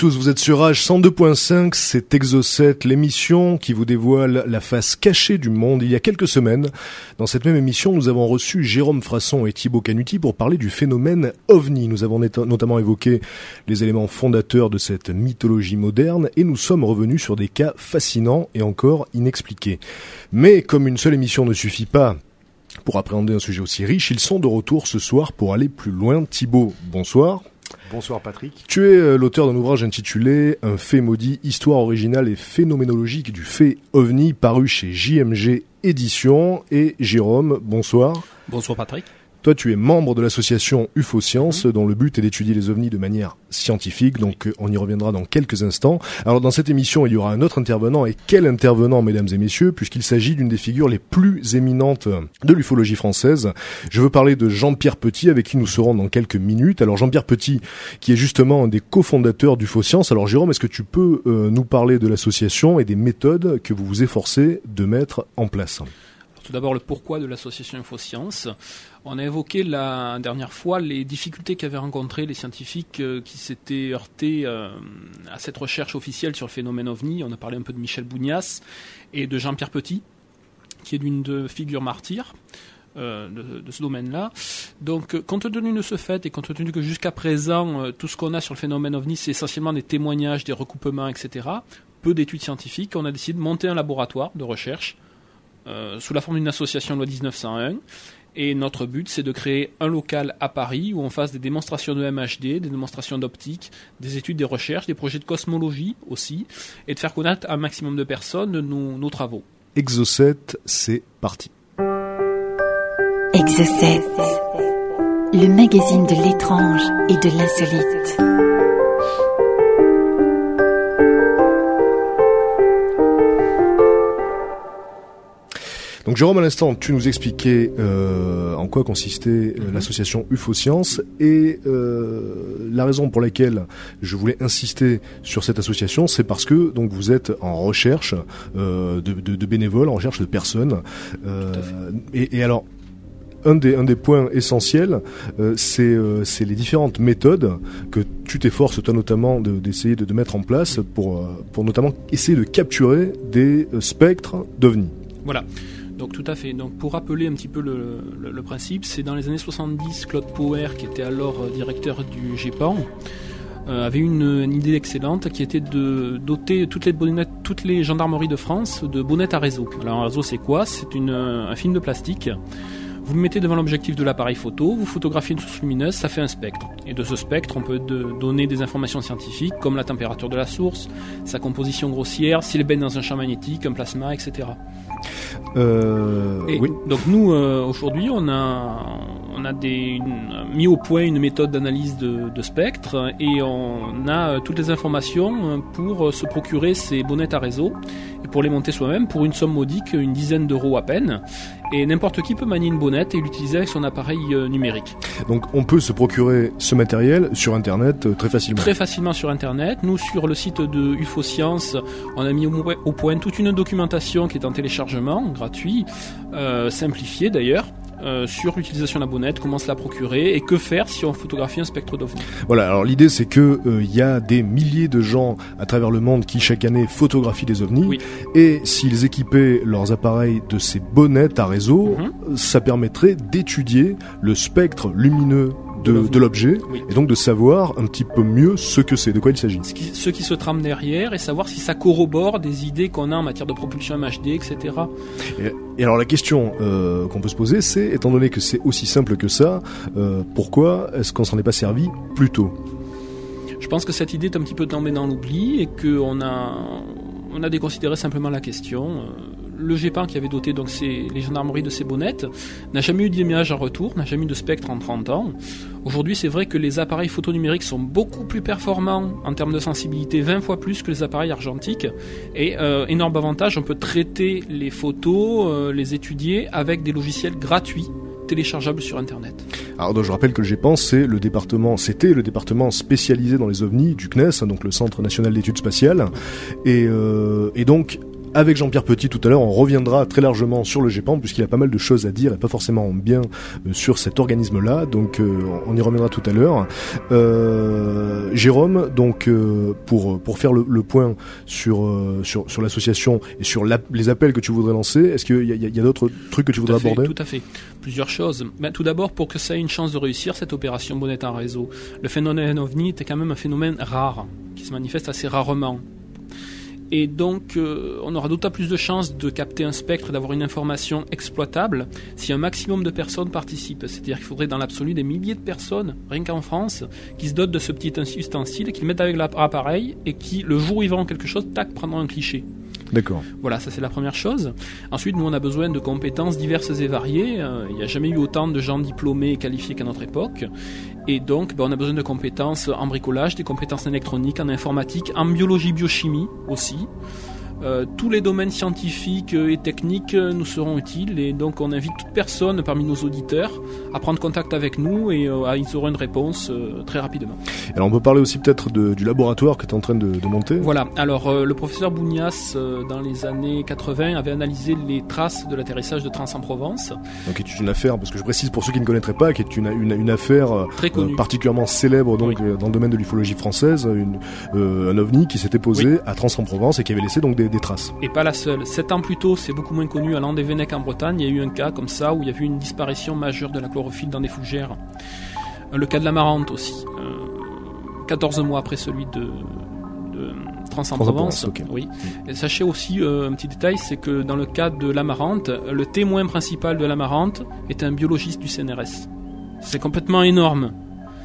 tous, vous êtes sur Rage 102.5, c'est Exo7, l'émission qui vous dévoile la face cachée du monde. Il y a quelques semaines, dans cette même émission, nous avons reçu Jérôme Frasson et Thibaut Canuti pour parler du phénomène OVNI. Nous avons notamment évoqué les éléments fondateurs de cette mythologie moderne et nous sommes revenus sur des cas fascinants et encore inexpliqués. Mais comme une seule émission ne suffit pas pour appréhender un sujet aussi riche, ils sont de retour ce soir pour aller plus loin. Thibaut, bonsoir. Bonsoir Patrick. Tu es euh, l'auteur d'un ouvrage intitulé Un fait maudit, histoire originale et phénoménologique du fait ovni, paru chez JMG Éditions. Et Jérôme, bonsoir. Bonsoir Patrick. Toi, tu es membre de l'association UFO Science, dont le but est d'étudier les ovnis de manière scientifique. Donc, euh, on y reviendra dans quelques instants. Alors, dans cette émission, il y aura un autre intervenant. Et quel intervenant, mesdames et messieurs, puisqu'il s'agit d'une des figures les plus éminentes de l'ufologie française. Je veux parler de Jean-Pierre Petit, avec qui nous serons dans quelques minutes. Alors, Jean-Pierre Petit, qui est justement un des cofondateurs d'UFO Science. Alors, Jérôme, est-ce que tu peux euh, nous parler de l'association et des méthodes que vous vous efforcez de mettre en place? Tout d'abord, le pourquoi de l'association InfoScience. On a évoqué la dernière fois les difficultés qu'avaient rencontrées les scientifiques euh, qui s'étaient heurtés euh, à cette recherche officielle sur le phénomène OVNI. On a parlé un peu de Michel Bougnas et de Jean-Pierre Petit, qui est d'une de figures martyrs. euh, de, ce domaine-là. Donc, euh, compte tenu de ce fait et compte tenu que jusqu'à présent, tout ce qu'on a sur le phénomène OVNI, c'est essentiellement des témoignages, des recoupements, etc., peu d'études scientifiques, on a décidé de monter un laboratoire de recherche sous la forme d'une association loi 1901. Et notre but, c'est de créer un local à Paris où on fasse des démonstrations de MHD, des démonstrations d'optique, des études, des recherches, des projets de cosmologie aussi, et de faire connaître à un maximum de personnes nos, nos travaux. Exocet, c'est parti. Exocet, le magazine de l'étrange et de l'insolite. Donc Jérôme, à l'instant, tu nous expliquais euh, en quoi consistait euh, Mhm. l'association UFO Science et euh, la raison pour laquelle je voulais insister sur cette association, c'est parce que donc vous êtes en recherche euh, de, de- de bénévoles, en recherche de personnes. Euh, et, et alors. Un des, un des points essentiels, euh, c'est euh, les différentes méthodes que tu t'efforces toi notamment de- d'essayer de, de mettre en place pour, euh, pour notamment essayer de capturer des spectres d'ovnis. Voilà. Donc tout à fait. Donc pour rappeler un petit peu le, principe, c'est dans les années 70, Claude Power, qui était alors euh, directeur du GEPAN, euh, avait une, une idée excellente qui était de doter toutes les bonnettes, toutes les gendarmeries de France de bonnettes à réseau. Alors un réseau c'est quoi? C'est euh, un film de plastique. Vous le mettez devant l'objectif de l'appareil photo, vous photographiez une source lumineuse, ça fait un spectre. Et de ce spectre, on peut de- donner des informations scientifiques comme la température de la source, sa composition grossière, s'il est baigne dans un champ magnétique, un plasma, etc. Euh, Et oui. Donc nous euh, aujourd'hui on a on a des, une- mis au point une méthode d'analyse de, de spectre et on a euh, toutes les informations pour se procurer ces bonnettes à réseau et pour les monter soi-même pour une somme modique, une dizaine d'euros à peine. Et n'importe qui peut manier une bonnette et l'utiliser avec son appareil euh, numérique. Donc on peut se procurer ce matériel sur internet euh, très facilement. Très facilement sur internet. Nous sur le site de UFO Science, on a mis au, point toute une documentation qui est en téléchargement gratuit, euh, simplifiée d'ailleurs. Euh, sur l'utilisation de la bonnette, comment se la procurer et que faire si on photographie un spectre d'OVNI. Voilà, alors l'idée c'est que euh, il y a des milliers de gens à travers le monde qui chaque année photographient des ovnis Oui. et s'ils équipaient leurs appareils de ces bonnettes à réseau, Mhm. ça permettrait d'étudier le spectre lumineux de, l'objet Oui. et donc de savoir un petit peu mieux ce que c'est, de quoi il s'agit. Ce qui, ce qui se trame derrière et savoir si ça corrobore des idées qu'on a en matière de propulsion MHD, etc. Et alors la question euh, qu'on peut se poser c'est, étant donné que c'est aussi simple que ça, euh, pourquoi est-ce qu'on s'en est pas servi plus tôt? Je pense que cette idée est un petit peu tombée dans l'oubli et qu'on a, on a déconsidéré simplement la question. Euh, le GEPAN qui avait doté donc les gendarmeries de ces bonnettes n'a jamais eu d'image en retour, n'a jamais eu de spectre en 30 ans. Aujourd'hui, c'est vrai que les appareils photo numériques sont beaucoup plus performants en termes de sensibilité, 20 fois plus que les appareils argentiques. Et euh, énorme avantage, on peut traiter les photos, euh, les étudier avec des logiciels gratuits téléchargeables sur Internet. Alors donc, je rappelle que le GEPAN, c'est le département, c'était le département spécialisé dans les ovnis du CNES, hein, donc le Centre national d'études spatiales, et, euh, et donc avec Jean-Pierre Petit tout à l'heure, on reviendra très largement sur le GEPAN puisqu'il a pas mal de choses à dire et pas forcément bien euh, sur cet organisme-là. Donc euh, on y reviendra tout à l'heure. Euh, Jérôme, donc euh, pour pour faire le, le point sur sur sur l'association et sur la- les appels que tu voudrais lancer, est-ce qu'il y a, y d'autres trucs que tu Tout voudrais à fait, aborder? Tout à fait. Plusieurs choses. Ben, tout d'abord, pour que ça ait une chance de réussir, cette opération bonnette en réseau, le phénomène ovni était quand même un phénomène rare, qui se manifeste assez rarement. Et donc, euh, on aura d'autant plus de chances de capter un spectre, d'avoir une information exploitable, si un maximum de personnes participent. C'est-à-dire qu'il faudrait dans l'absolu des milliers de personnes, rien qu'en France, qui se dotent de ce petit ustensile, qui le mettent avec l'appareil, et qui, le jour où ils verront quelque chose, tac, prendront un cliché. D'accord. Voilà, ça c'est la première chose. Ensuite, nous on a besoin de compétences diverses et variées. Euh, il n'y a jamais eu autant de gens diplômés et qualifiés qu'à notre époque. Et donc, ben, on a besoin de compétences en bricolage, des compétences en électronique, en informatique, en biologie, biochimie aussi. Euh, tous les domaines scientifiques et techniques euh, nous seront utiles. Et donc on invite toute personne parmi nos auditeurs à prendre contact avec nous et euh, ils auront une réponse euh, très rapidement. Alors on peut parler aussi peut-être du laboratoire que tu es en train de, de monter. Voilà, alors le professeur Bougnas, dans les années 80, avait analysé les traces de l'atterrissage de Trans-en-Provence, Donc qui est une affaire, parce que je précise pour ceux qui ne connaîtraient pas, qui est une, une, une affaire très particulièrement célèbre donc dans le domaine de l'ufologie française, une, un ovni qui s'était posé à Trans-en-Provence et qui avait laissé donc des, des traces. Et pas la seule. Sept ans plus tôt, c'est beaucoup moins connu, à Landévennec en Bretagne, il y a eu un cas comme ça où il y a eu une disparition majeure de la chlorophylle dans des fougères. Le cas de la Marante aussi. Euh, 14 mois après celui de, de Trans-en-Provence. Trans-en-Provence, ok. Oui. Et sachez aussi euh, un petit détail, c'est que dans le cas de l'Amarante, le témoin principal de l'Amarante est un biologiste du CNRS. C'est complètement énorme.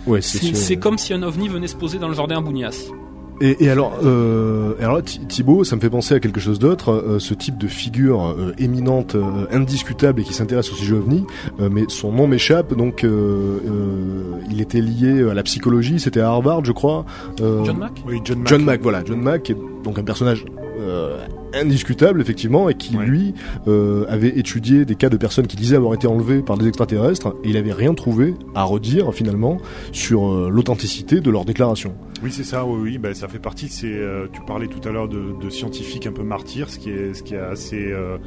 Ouais, C'est c'est comme si un ovni venait se poser dans le jardin à Bougnas. Et, et alors, euh, alors Thibaut, ça me fait penser à quelque chose d'autre. euh, ce type de figure euh, éminente, euh, indiscutable et qui s'intéresse au sujet ovni, euh, mais son nom m'échappe. Donc, euh, euh, il était lié à la psychologie. C'était à Harvard, je crois. Euh, John Mack? Oui, John Mack. John Mack, voilà, John Mack, est donc un personnage indiscutable effectivement, et qui Ouais. lui euh, avait étudié des cas de personnes qui disaient avoir été enlevées par des extraterrestres, et il avait rien trouvé à redire finalement sur euh, l'authenticité de leurs déclarations. Oui, c'est ça. Oui, oui. Ben, ça fait partie. de ces, euh, tu parlais tout à l'heure de, de scientifiques un peu martyrs. Ce qui est, ce qui est assez, euh,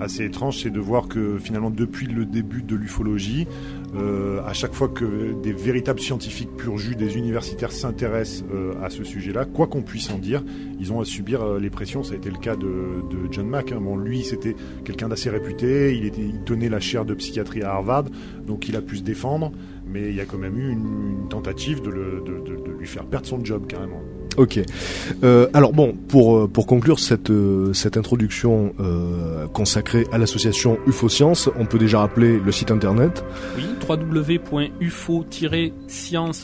assez étrange, c'est de voir que finalement, depuis le début de l'ufologie, euh, à chaque fois que des véritables scientifiques pur des universitaires s'intéressent euh, à ce sujet-là, quoi qu'on puisse en dire, ils ont à subir euh, les pressions. Ça a été le cas de, John Mack. hein. Lui, c'était quelqu'un d'assez réputé. Il, était, il tenait la chaire de psychiatrie à Harvard, donc il a pu se défendre. Mais il y a quand même eu une, tentative de lui faire perdre son job carrément. Ok. Euh, alors bon, pour euh, pour conclure cette euh, cette introduction consacrée à l'association UFO Science, on peut déjà rappeler le site internet. Oui, www.ufo-science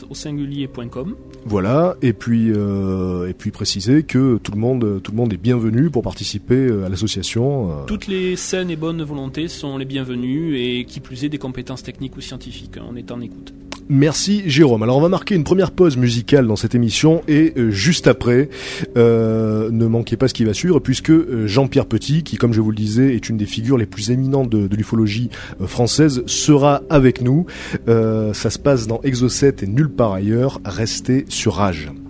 au singulier.com. Voilà, et puis euh, et puis préciser que tout le monde tout le monde est bienvenu pour participer euh, à l'association. euh. Toutes les saines et bonnes volontés sont les bienvenues et qui plus est des compétences techniques ou scientifiques. On est en écoute. Merci Jérôme. Alors on va marquer une première pause musicale dans cette émission et euh, juste après, euh, ne manquez pas ce qui va suivre puisque Jean-Pierre Petit, qui comme je vous le disais est une des figures les plus éminentes de, de l'ufologie française, sera avec nous. Ça se passe dans Exocet et nulle part ailleurs. Restez sur Rage.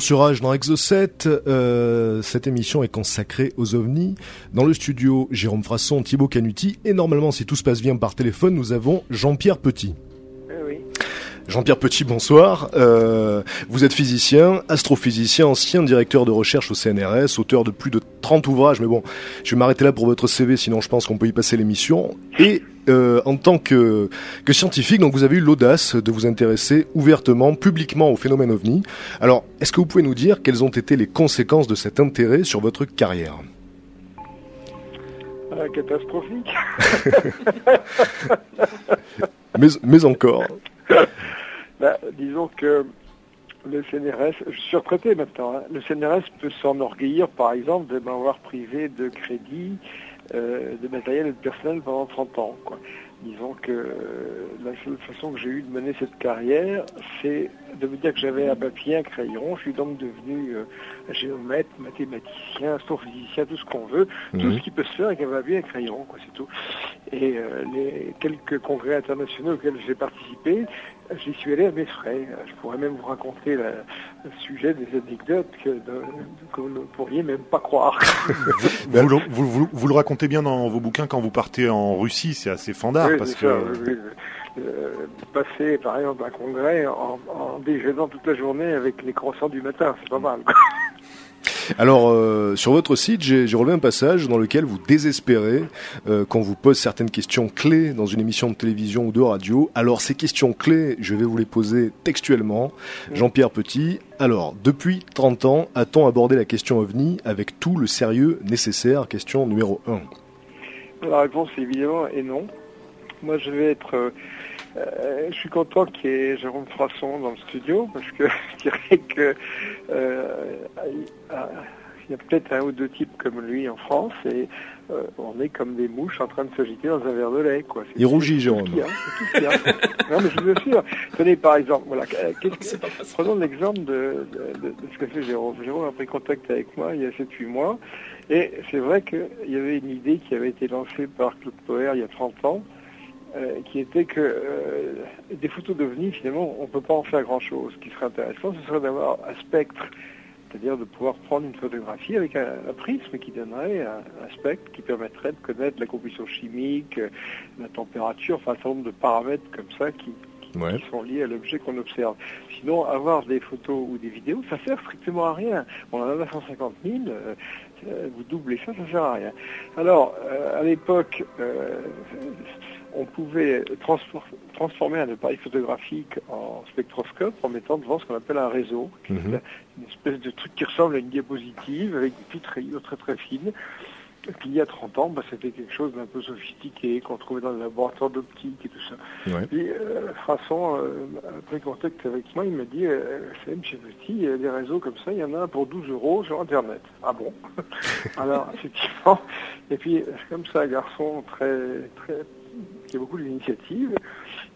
Toujours sur Rage dans Exo7. Euh, cette émission est consacrée aux ovnis. Dans le studio, Jérôme Frasson, Thibaut Canuti. Et normalement, si tout se passe bien par téléphone, nous avons Jean-Pierre Petit. Jean-Pierre Petit, bonsoir. Euh, vous êtes physicien, astrophysicien, ancien directeur de recherche au CNRS, auteur de plus de 30 ouvrages, mais bon, je vais m'arrêter là pour votre CV, sinon je pense qu'on peut y passer l'émission. Et euh, en tant que, que scientifique, donc vous avez eu l'audace de vous intéresser ouvertement, publiquement au phénomène ovni. Alors, est-ce que vous pouvez nous dire quelles ont été les conséquences de cet intérêt sur votre carrière? Euh, catastrophique. mais, mais encore. Bah, disons que le CNRS, je suis retraité maintenant, hein. le CNRS peut s'enorgueillir par exemple de m'avoir privé de crédit, euh, de matériel et de personnel pendant 30 ans. Quoi. Disons que euh, la seule façon que j'ai eu de mener cette carrière, c'est de me dire que j'avais un papier, un crayon. Je suis donc devenu euh, géomètre, mathématicien, astrophysicien, tout ce qu'on veut, tout Mhm. ce qui peut se faire avec un papier et un crayon, quoi, c'est tout. Et les quelques congrès internationaux auxquels j'ai participé, j'y suis allé à mes frais. Je pourrais même vous raconter la- le sujet des anecdotes que, de- que vous ne pourriez même pas croire. Vous, le- vous- vous- vous le racontez bien dans vos bouquins quand vous partez en Russie, c'est assez fandard Oui, parce que ça, oui, oui. Euh, passer par exemple un congrès en, en déjeunant toute la journée avec les croissants du matin, c'est pas mal. Alors, euh, sur votre site, j'ai relevé un passage dans lequel vous désespérez euh, quand vous pose certaines questions clés dans une émission de télévision ou de radio. Alors, ces questions clés, je vais vous les poser textuellement. Jean-Pierre Petit, alors, depuis 30 ans, a-t-on abordé la question OVNI avec tout le sérieux nécessaire? Question numéro 1. La réponse évidemment est non. Moi, je vais être. Euh, je suis content qu'il y ait Jérôme Frasson dans le studio parce que je dirais que euh, il y a peut-être un ou deux types comme lui en France et euh, on est comme des mouches en train de s'agiter dans un verre de lait. Quoi. Il rougit, c'est tout ce qu'il y a, c'est tout ce qu'il y a. non, mais je vous assure. Tenez, par exemple, voilà, euh, qu'est-ce que- prenons l'exemple de, de- de- de ce qu'a fait Jérôme. Jérôme a pris contact avec moi il y a 7-8 mois. Et c'est vrai qu'il y avait une idée qui avait été lancée par Claude Poher il y a 30 ans, euh, qui était que euh, des photos d'OVNI, finalement, on ne peut pas en faire grand-chose. Ce qui serait intéressant, ce serait d'avoir un spectre, c'est-à-dire de pouvoir prendre une photographie avec un, un prisme qui donnerait un, un spectre qui permettrait de connaître la composition chimique, la température, enfin un certain nombre de paramètres comme ça qui, qui- Ouais. qui sont liés à l'objet qu'on observe. Sinon, avoir des photos ou des vidéos, ça sert strictement à rien. On en a 150 000, euh, euh, vous doublez ça, ça sert à rien. Alors, euh, à l'époque, euh, on pouvait transfor- transformer un appareil photographique en spectroscope en mettant devant ce qu'on appelle un réseau, qui est Mhm. une espèce de truc qui ressemble à une diapositive avec des petites rayures très très fines. Et puis il y a 30 ans, bah, c'était quelque chose d'un peu sophistiqué qu'on trouvait dans le laboratoire d'optique et tout ça. Ouais. Puis euh, Frasson euh, a pris contact avec moi, il m'a dit, euh, c'est M. Petit, il y a des réseaux comme ça, il y en a un pour 12 euros sur Internet. Ah bon? Alors effectivement, et puis euh, comme ça, un garçon très, très, a beaucoup d'initiatives,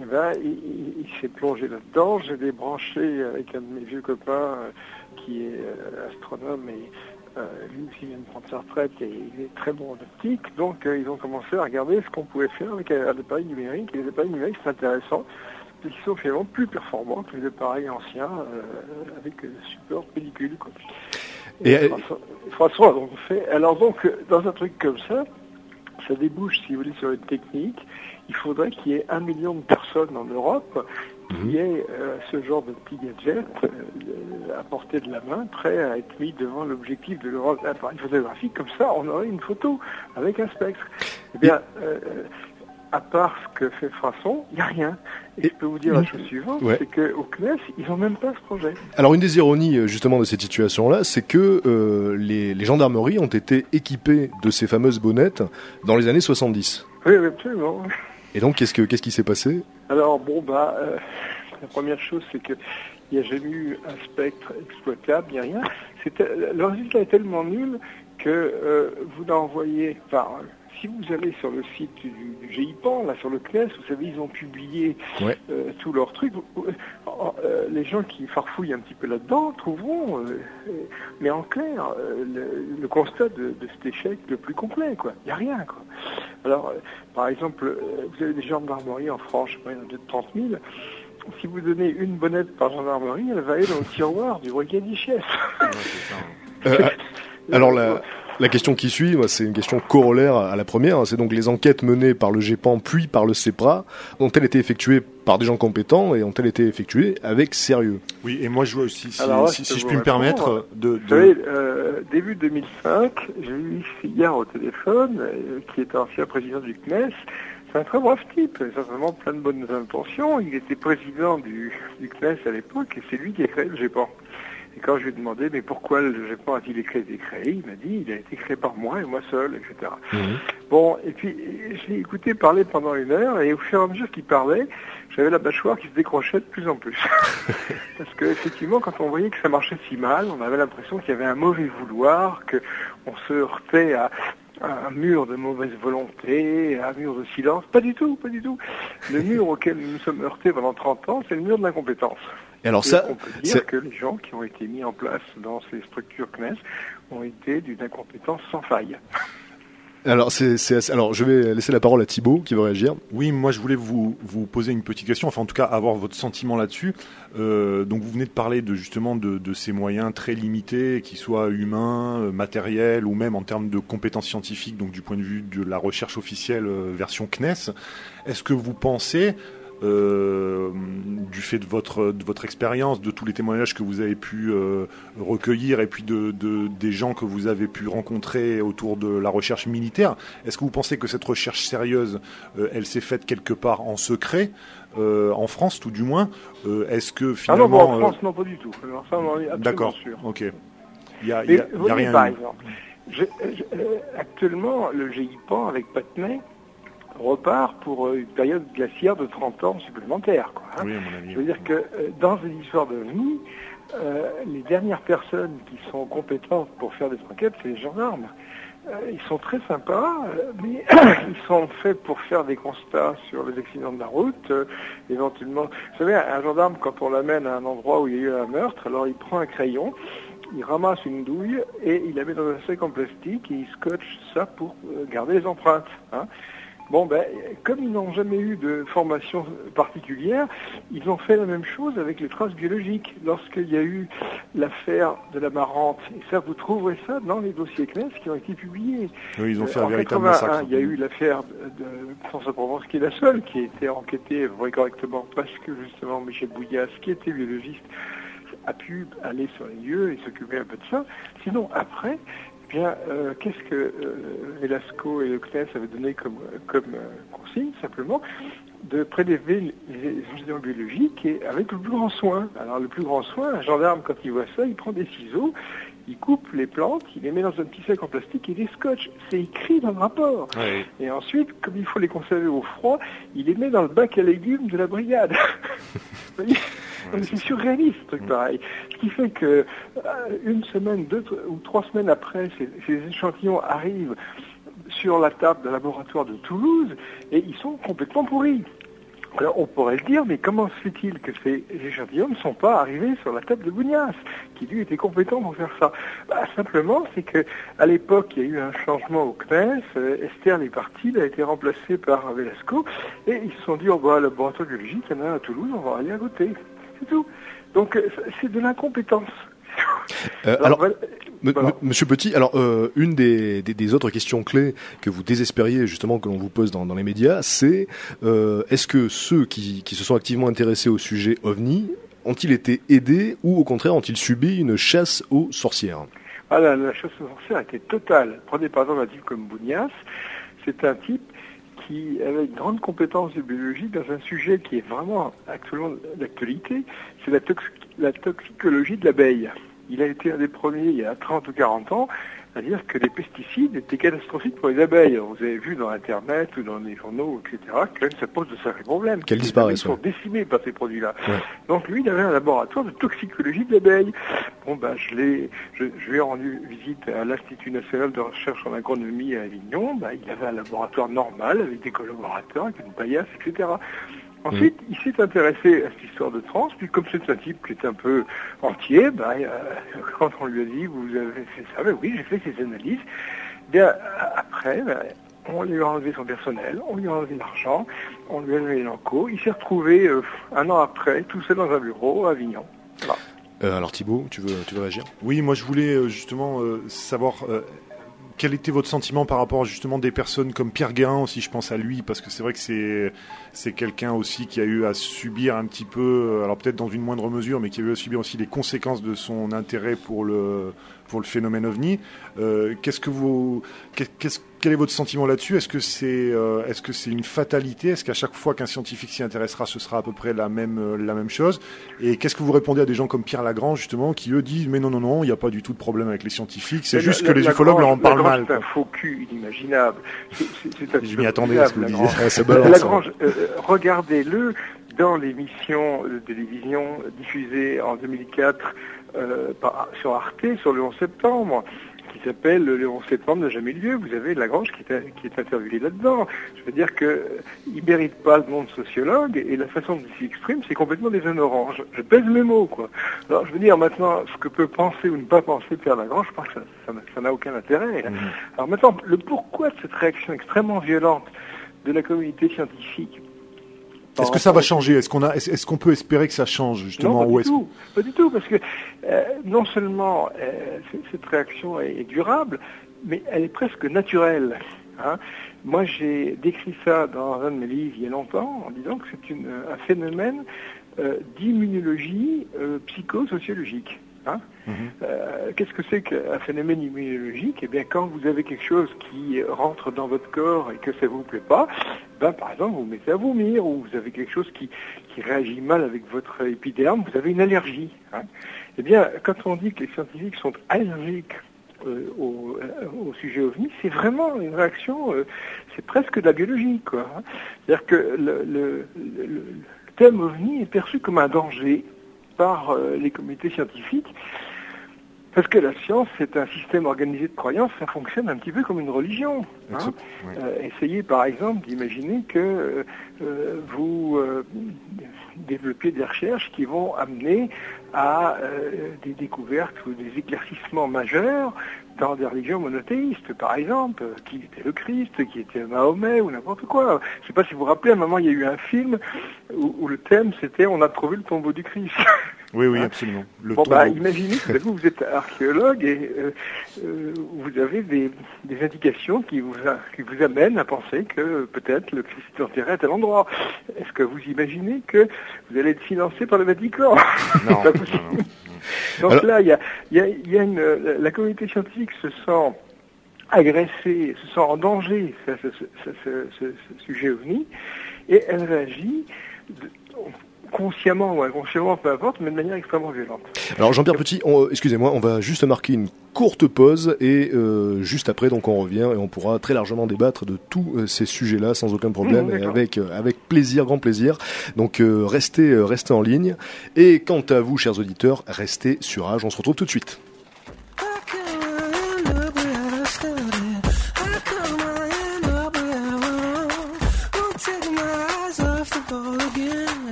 eh ben, il, il- il s'est plongé là-dedans. J'ai débranché avec un de mes vieux copains euh, qui est euh, astronome et euh, lui aussi vient de prendre sa retraite et il est très bon en optique. Donc euh, ils ont commencé à regarder ce qu'on pouvait faire avec un, un appareil numérique. Et les appareils numériques, c'est intéressant parce qu'ils sont finalement plus performants que les appareils anciens euh, avec euh, support pellicule. Quoi. Et, Et, euh, François, François donc fait. Alors donc, euh, dans un truc comme ça, ça débouche, si vous voulez, sur une technique. Il faudrait qu'il y ait un million de personnes en Europe qui aient euh, ce genre de petit gadget euh, à portée de la main, prêt à être mis devant l'objectif de leur appareil photographique. Comme ça, on aurait une photo avec un spectre. Eh bien, euh, à part ce que fait Frasson, il n'y a rien. Et, je peux vous dire la chose suivante, Ouais. c'est qu'au CNES, ils n'ont même pas ce projet. Alors une des ironies euh, justement de cette situation-là, c'est que euh, les, les gendarmeries ont été équipées de ces fameuses bonnettes dans les années 70. Oui, oui, absolument. Et donc qu'est-ce que qu'est-ce qui s'est passé? Alors bon bah euh, la première chose c'est que il n'y a jamais eu un spectre exploitable, il n'y a rien. C'était- Le résultat est tellement nul que euh, vous l'envoyez, enfin si vous allez sur le site du, du GIPAN, là sur le CNES, vous savez, ils ont publié Ouais. euh, tous leurs trucs. Vous- euh, les gens qui farfouillent un petit peu là-dedans trouveront, euh, euh, mais en clair, euh, le, le constat de, de cet échec le plus complet, quoi. Il n'y a rien, quoi. Alors, euh, par exemple, euh, vous avez des gendarmeries en France, peut-être 30 000. Si vous donnez une bonnette par gendarmerie, elle va aller dans le tiroir du brigadier chef. Ouais. Euh, alors la, la question qui suit, moi, c'est une question corollaire à la première. hein. C'est donc les enquêtes menées par le GEPAN puis par le CEPRA ont-elles été effectuées par des gens compétents et ont-elles été effectuées avec sérieux? Oui, et moi je vois aussi, si, Alors si, je si je vous puis me permettre, de, Vous de- savez, euh, début 2005, j'ai eu Figard au téléphone, euh, qui était ancien président du CNES. C'est un très brave type, certainement plein de bonnes intentions. Il était président du, du CNES à l'époque et c'est lui qui a créé le GEPAN. Et quand je lui ai demandé, mais pourquoi le GEPAN a-t-il été créé Il m'a dit, il a été créé par moi et moi seul, etc. Bon, et puis je l'ai écouté parler pendant une heure et au fur et à mesure qu'il parlait, j'avais la mâchoire qui se décrochait de plus en plus. Parce que effectivement, quand on voyait que ça marchait si mal, on avait l'impression qu'il y avait un mauvais vouloir, que on se heurtait à un mur de mauvaise volonté, un mur de silence. Pas du tout, pas du tout. Le mur auquel nous nous sommes heurtés pendant 30 ans, c'est le mur de l'incompétence. Et alors Et ça, on peut c'est- dire que les gens qui ont été mis en place dans ces structures CNES ont été d'une incompétence sans faille. Alors alors je vais laisser la parole à Thibaut qui veut réagir. Oui, moi je voulais vous, vous poser une petite question, enfin en tout cas avoir votre sentiment là-dessus. Euh, donc vous venez de parler de justement de, de ces moyens très limités, qu'ils soient humains, euh, matériels ou même en termes de compétences scientifiques, donc du point de vue de la recherche officielle euh, version CNES. Est-ce que vous pensez, euh, du fait de votre, de votre expérience, de tous les témoignages que vous avez pu euh, recueillir et puis de, de- des gens que vous avez pu rencontrer autour de la recherche militaire, est-ce que vous pensez que cette recherche sérieuse, euh, elle s'est faite quelque part en secret, en France tout du moins Est-ce que Ah non, finalement... bon, en France, non, pas du tout. Alors ça, on en est absolument D'accord, sûr. ok. Il y a, y y rien par eu. exemple, je- je- actuellement, le GIPAN avec Patnais repart pour euh, une période glaciaire de 30 ans supplémentaire. Quoi, hein. Oui, à mon avis. Je veux dire que euh, dans une histoire de vie, euh, les dernières personnes qui sont compétentes pour faire des enquêtes, c'est les gendarmes. Euh, ils sont très sympas, mais ils sont faits pour faire des constats sur les accidents de la route, euh, éventuellement. Vous savez, un gendarme, quand on l'amène à un endroit où il y a eu un meurtre, alors il prend un crayon, il ramasse une douille et il la met dans un sac en plastique et il scotche ça pour garder les empreintes. hein. Bon, ben, comme ils n'ont jamais eu de formation particulière, ils ont fait la même chose avec les traces biologiques. Lorsqu'il y a eu l'affaire de la marante, et ça, vous trouverez ça dans les dossiers CNES qui ont été publiés. Oui, ils ont fait Euh, un en véritable 81, massacre. il y a eu l'affaire de, Provence, qui est la seule qui a été enquêtée vrai correctement, parce que justement Michel Bouillas, qui était biologiste, a pu aller sur les lieux et s'occuper un peu de ça. Sinon, après, bien, euh, qu'est-ce que euh, Velasco et le CNES avaient donné comme, comme euh, consigne, simplement de prélever les échantillons biologiques et avec le plus grand soin. Alors le plus grand soin, un gendarme quand il voit ça, il prend des ciseaux, il coupe les plantes, il les met dans un petit sac en plastique et il les scotche. C'est écrit dans le rapport. Et ensuite, comme il faut les conserver au froid, il les met dans le bac à légumes de la brigade. C'est surréaliste, ce truc pareil. Ce qui fait que euh, une semaine, deux ou trois semaines après, ces, ces échantillons arrivent sur la table de laboratoire de Toulouse et ils sont complètement pourris. Alors on pourrait le dire, mais comment se fait-il que ces échantillons ne sont pas arrivés sur la table de Bougnas, qui lui était compétent pour faire ça? Bah, Simplement, c'est que à l'époque, il y a eu un changement au CNES, euh, Esther est partie, elle a été remplacée par Velasco, et ils se sont dit, oh bah, le laboratoire biologique, il y en a un à Toulouse, on va aller à côté. C'est tout. Donc euh, c'est de l'incompétence. Euh, Alors, alors, voilà- Monsieur Petit, alors euh, une des, des, des autres questions clés que vous désespériez justement que l'on vous pose dans, dans les médias, c'est euh, est-ce que ceux qui, qui se sont activement intéressés au sujet OVNI ont-ils été aidés ou au contraire ont-ils subi une chasse aux sorcières? Ah, la, la chasse aux sorcières était totale. Prenez par exemple un type comme Bougnas. C'est un type qui avait une grande compétence de biologie dans un sujet qui est vraiment actuellement d'actualité, c'est la, tox- la toxicologie de l'abeille. Il a été un des premiers, il y a 30 ou 40 ans, c'est-à-dire que les pesticides étaient catastrophiques pour les abeilles. Vous avez vu dans Internet ou dans les journaux, etc., que ça pose de sacrés problèmes. Qu'elles Les disparaissent, sont ouais. décimées par ces produits-là. Ouais. Donc lui, il avait un laboratoire de toxicologie de l'abeille. Bon, ben, je l'ai, je, je lui ai rendu visite à l'Institut national de recherche en agronomie à Avignon. Ben, il avait un laboratoire normal avec des collaborateurs, avec une paillasse, etc. Ensuite, il s'est intéressé à cette histoire de trans, puis comme c'est un type qui est un peu entier, ben, quand on lui a dit, vous avez fait ça, ben oui, j'ai fait ces analyses. Après, ben, on lui a enlevé son personnel, on lui a enlevé l'argent, on lui a donné l'enco. Il s'est retrouvé euh, un an après, tout seul dans un bureau à Avignon. Euh, alors Thibaut, tu veux, tu veux réagir? Oui, moi je voulais euh, justement savoir quel était votre sentiment par rapport justement des personnes comme Pierre Guérin aussi, je pense à lui, parce que c'est vrai que c'est c'est quelqu'un aussi qui a eu à subir un petit peu, euh, alors peut-être dans une moindre mesure, mais qui a eu à subir aussi les conséquences de son intérêt pour le pour le phénomène ovni. Euh, qu'est-ce que vous, qu'est- qu'est-ce, quel est votre sentiment là-dessus? Est-ce que c'est, euh, est-ce que c'est une fatalité? Est-ce qu'à chaque fois qu'un scientifique s'y intéressera, ce sera à peu près la même, euh, la même chose? Et qu'est-ce que vous répondez à des gens comme Pierre Lagrange justement, qui eux disent mais non non non, il n'y a pas du tout de problème avec les scientifiques, c'est juste la- que les ufologues leur en parlent mal. C'est un faux cul inimaginable. Je m'y attendais à ce que vous disiez. hein. Lagrange, euh, regardez-le dans l'émission de télévision diffusée en 2004 euh, par- sur Arte sur le 11 septembre qui s'appelle Le 11 septembre n'a jamais eu lieu. Vous avez Lagrange qui est, qui est interviewé là-dedans. Je veux dire qu'il ne mérite pas le nom de sociologue et la façon dont il s'exprime, c'est complètement déshonorant. Je, je pèse mes mots, quoi. Alors, je veux dire, maintenant, ce que peut penser ou ne pas penser Pierre Lagrange, je pense que ça- n'a- aucun intérêt. Mhm. Alors maintenant, le pourquoi de cette réaction extrêmement violente de la communauté scientifique Est-ce que ça va changer? Est-ce qu'on a, est-ce qu'on peut espérer que ça change justement non, pas du tout. Pas du tout, parce que euh, non seulement euh, cette réaction est, durable, mais elle est presque naturelle. hein. Moi, j'ai décrit ça dans un de mes livres il y a longtemps, en disant que c'est un phénomène euh, d'immunologie psychosociologique. Hein. Mhm. Euh, Qu'est-ce que c'est qu'un phénomène immunologique? Eh bien, quand vous avez quelque chose qui rentre dans votre corps et que ça vous plaît pas, ben, par exemple, vous vous mettez à vomir ou vous avez quelque chose qui, qui réagit mal avec votre épiderme, vous avez une allergie. hein. Eh bien, quand on dit que les scientifiques sont allergiques euh, au, euh, au sujet ovni, c'est vraiment une réaction, euh, c'est presque de la biologie, quoi. hein. C'est-à-dire que le, le- le- le thème ovni est perçu comme un danger par euh, les comités scientifiques. Parce que la science, c'est un système organisé de croyances, ça fonctionne un petit peu comme une religion. hein. Euh, essayez par exemple d'imaginer que euh, euh, vous euh, développiez des recherches qui vont amener à euh, des découvertes ou des éclaircissements majeurs dans des religions monothéistes, par exemple, qui était le Christ, qui était Mahomet ou n'importe quoi. Je ne sais pas si vous vous rappelez, à un moment il y a eu un film où le thème c'était on a trouvé le tombeau du Christ. Oui, oui, Hein absolument. Le Bon, bah, imaginez que vous, vous êtes archéologue et euh, euh, vous avez des, des indications qui vous, a- qui vous amènent à penser que peut-être le Christ est enterré à tel endroit. Est-ce que vous imaginez que vous allez être financé par le Vatican? Non, pas non, possible. non. Donc Alors- là, il y a, y a- il y a une, la, communauté scientifique se sent agressée, se sent en danger ce sujet ovni, et elle réagit de- consciemment ou inconsciemment, peu importe, mais de manière extrêmement violente. Alors Jean-Pierre Petit, euh, excusez-moi, on va juste marquer une courte pause et euh, juste après donc on revient et on pourra très largement débattre de tous euh, ces sujets-là sans aucun problème Mmh, et avec avec plaisir, grand plaisir. Donc euh, restez restez en ligne et quant à vous chers auditeurs, restez sur Age, on se retrouve tout de suite.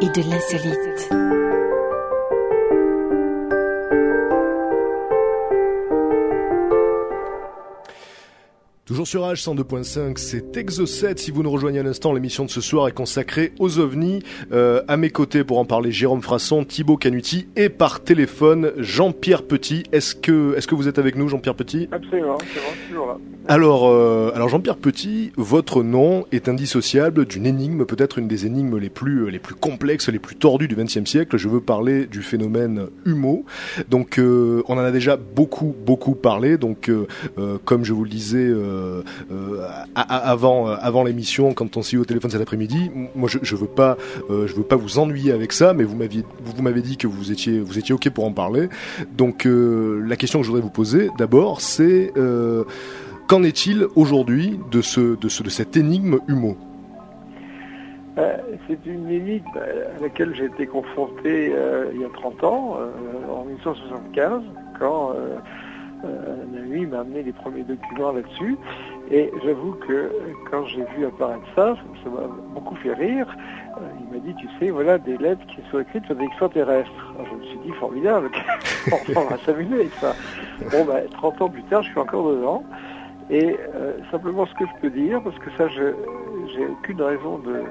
Et de l'insolite. Toujours sur H 102.5, c'est Exocet. Si vous nous rejoignez à l'instant, l'émission de ce soir est consacrée aux ovnis. Euh, à mes côtés pour en parler, Jérôme Frasson, Thibaut Canuti et par téléphone Jean-Pierre Petit. Est-ce que, est-ce que vous êtes avec nous, Jean-Pierre Petit? Absolument, c'est toujours là. Alors, euh, alors Jean-Pierre Petit, votre nom est indissociable d'une énigme, peut-être une des énigmes les plus, les plus complexes, les plus tordues du XXe siècle. Je veux parler du phénomène Humo. Donc, euh, on en a déjà beaucoup, beaucoup parlé. Donc, euh, euh, comme je vous le disais euh, euh, euh, avant l'émission, quand on s'est eu au téléphone cet après-midi, moi, je, je veux pas, je veux pas vous ennuyer avec ça, mais vous m'aviez, vous, m'avez dit que vous étiez, vous étiez ok pour en parler. Donc, la question que je voudrais vous poser, d'abord, c'est Qu'en est-il aujourd'hui de, ce, de, ce, de cette énigme Humo? C'est une énigme à laquelle j'ai été confronté il y a 30 ans, en 1975, quand euh, un ami m'a amené les premiers documents là-dessus. Et j'avoue que euh, quand j'ai vu apparaître ça, ça m'a beaucoup fait rire. Euh, il m'a dit, tu sais, voilà des lettres qui sont écrites sur des extraterrestres. Alors, je me suis dit, formidable, on va s'amuser avec ça. Bon, ben, 30 ans plus tard, je suis encore dedans. Et simplement ce que je peux dire, parce que ça, je j'ai aucune raison de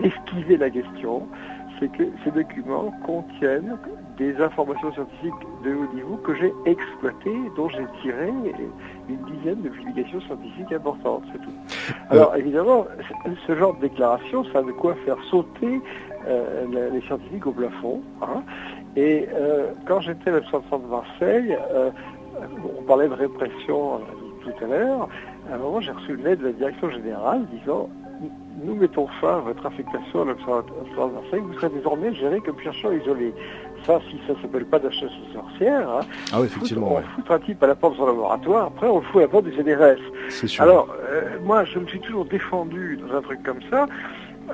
d'esquiver la question, c'est que ces documents contiennent des informations scientifiques de haut niveau que j'ai exploitées, dont j'ai tiré une dizaine de publications scientifiques importantes, c'est tout. Alors évidemment, ce- genre de déclaration, ça a de quoi faire sauter euh, les scientifiques au plafond. hein. Et euh, quand j'étais à centre de Marseille, euh, on parlait de répression euh, tout à l'heure, à un moment j'ai reçu une lettre de la direction générale disant nous mettons fin à votre affectation à l'Observatoire de Marseille, vous serez désormais géré comme chercheur isolé. Ça, si ça s'appelle pas de la chasse aux sorcières, hein, Ah oui, effectivement, on ouais. fout un type à la porte de son laboratoire, après on le fout à la porte du c'est sûr. Alors, euh, moi, je me suis toujours défendu dans un truc comme ça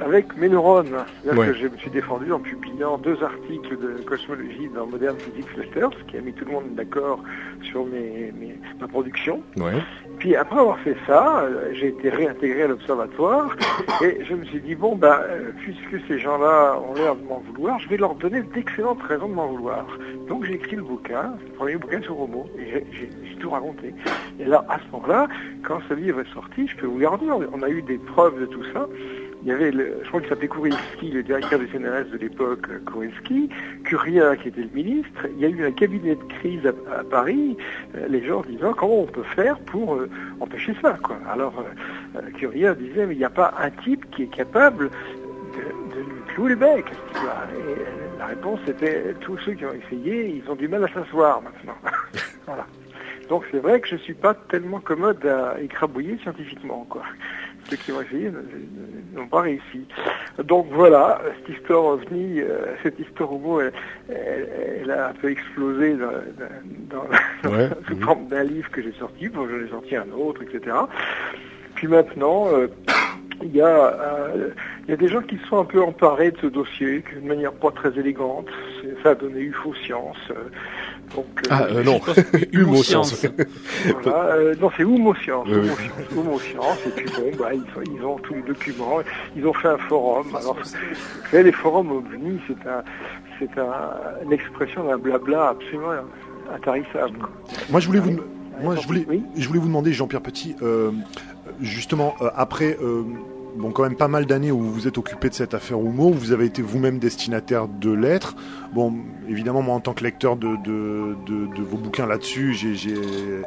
avec mes neurones. C'est-à-dire Ouais. que je me suis défendu en publiant deux articles de cosmologie dans Modern Physics Letters, qui a mis tout le monde d'accord sur mes, mes- ma production. ouais. Puis après avoir fait ça, euh, j'ai été réintégré à l'observatoire et je me suis dit, bon, ben, euh, puisque ces gens-là ont l'air de m'en vouloir, je vais leur donner d'excellentes raisons de m'en vouloir. Donc j'ai écrit le bouquin, le premier bouquin sur Homo, et j'ai tout raconté. Et là, à ce moment-là, quand ce livre est sorti, je peux vous garantir, on a eu des preuves de tout ça. Il y avait, le, je crois qu'il s'appelait Kourinski, le directeur du CNRS de l'époque, euh, Kourinski, Curia qui était le ministre. Il y a eu un cabinet de crise à, Paris, euh, les gens disant comment on peut faire pour euh, empêcher ça. Alors Curia disait mais il n'y a pas un type qui est capable de, lui clouer le bec. Et la réponse était tous ceux qui ont essayé, ils ont du mal à s'asseoir maintenant. Donc c'est vrai que je suis pas tellement commode à écrabouiller scientifiquement. Quoi. Ceux qui ont essayé n'ont pas réussi. Donc voilà, cette histoire ovni, euh, cette histoire homo, elle, elle- elle a un peu explosé dans, dans- Ouais. sous Mhm. forme d'un livre que j'ai sorti, bon, j'en ai sorti un autre, etc. Puis maintenant, euh, il y, a, euh, il y a des gens qui se sont un peu emparés de ce dossier, d'une manière pas très élégante. Ça a donné UFO Science. euh, donc, euh, Ah euh, non, Humo Humo Science. Voilà, euh, non, c'est Homo Science, Oui, oui. Homo Science, et puis bon, bah, ils, ils ont tous les documents, ils ont fait un forum. Alors, vous savez, les forums OVNI, c'est un, c'est un, l'expression d'un blabla absolument intarissable. Moi, je voulais vous, Oui. moi, je voulais, je voulais vous demander, Jean-Pierre Petit, euh, justement, euh, après, euh, bon, quand même pas mal d'années où vous vous êtes occupé de cette affaire Humo, vous avez été vous-même destinataire de lettres. Bon, évidemment, moi, en tant que lecteur de, vos bouquins là-dessus, j'ai, j'ai, euh,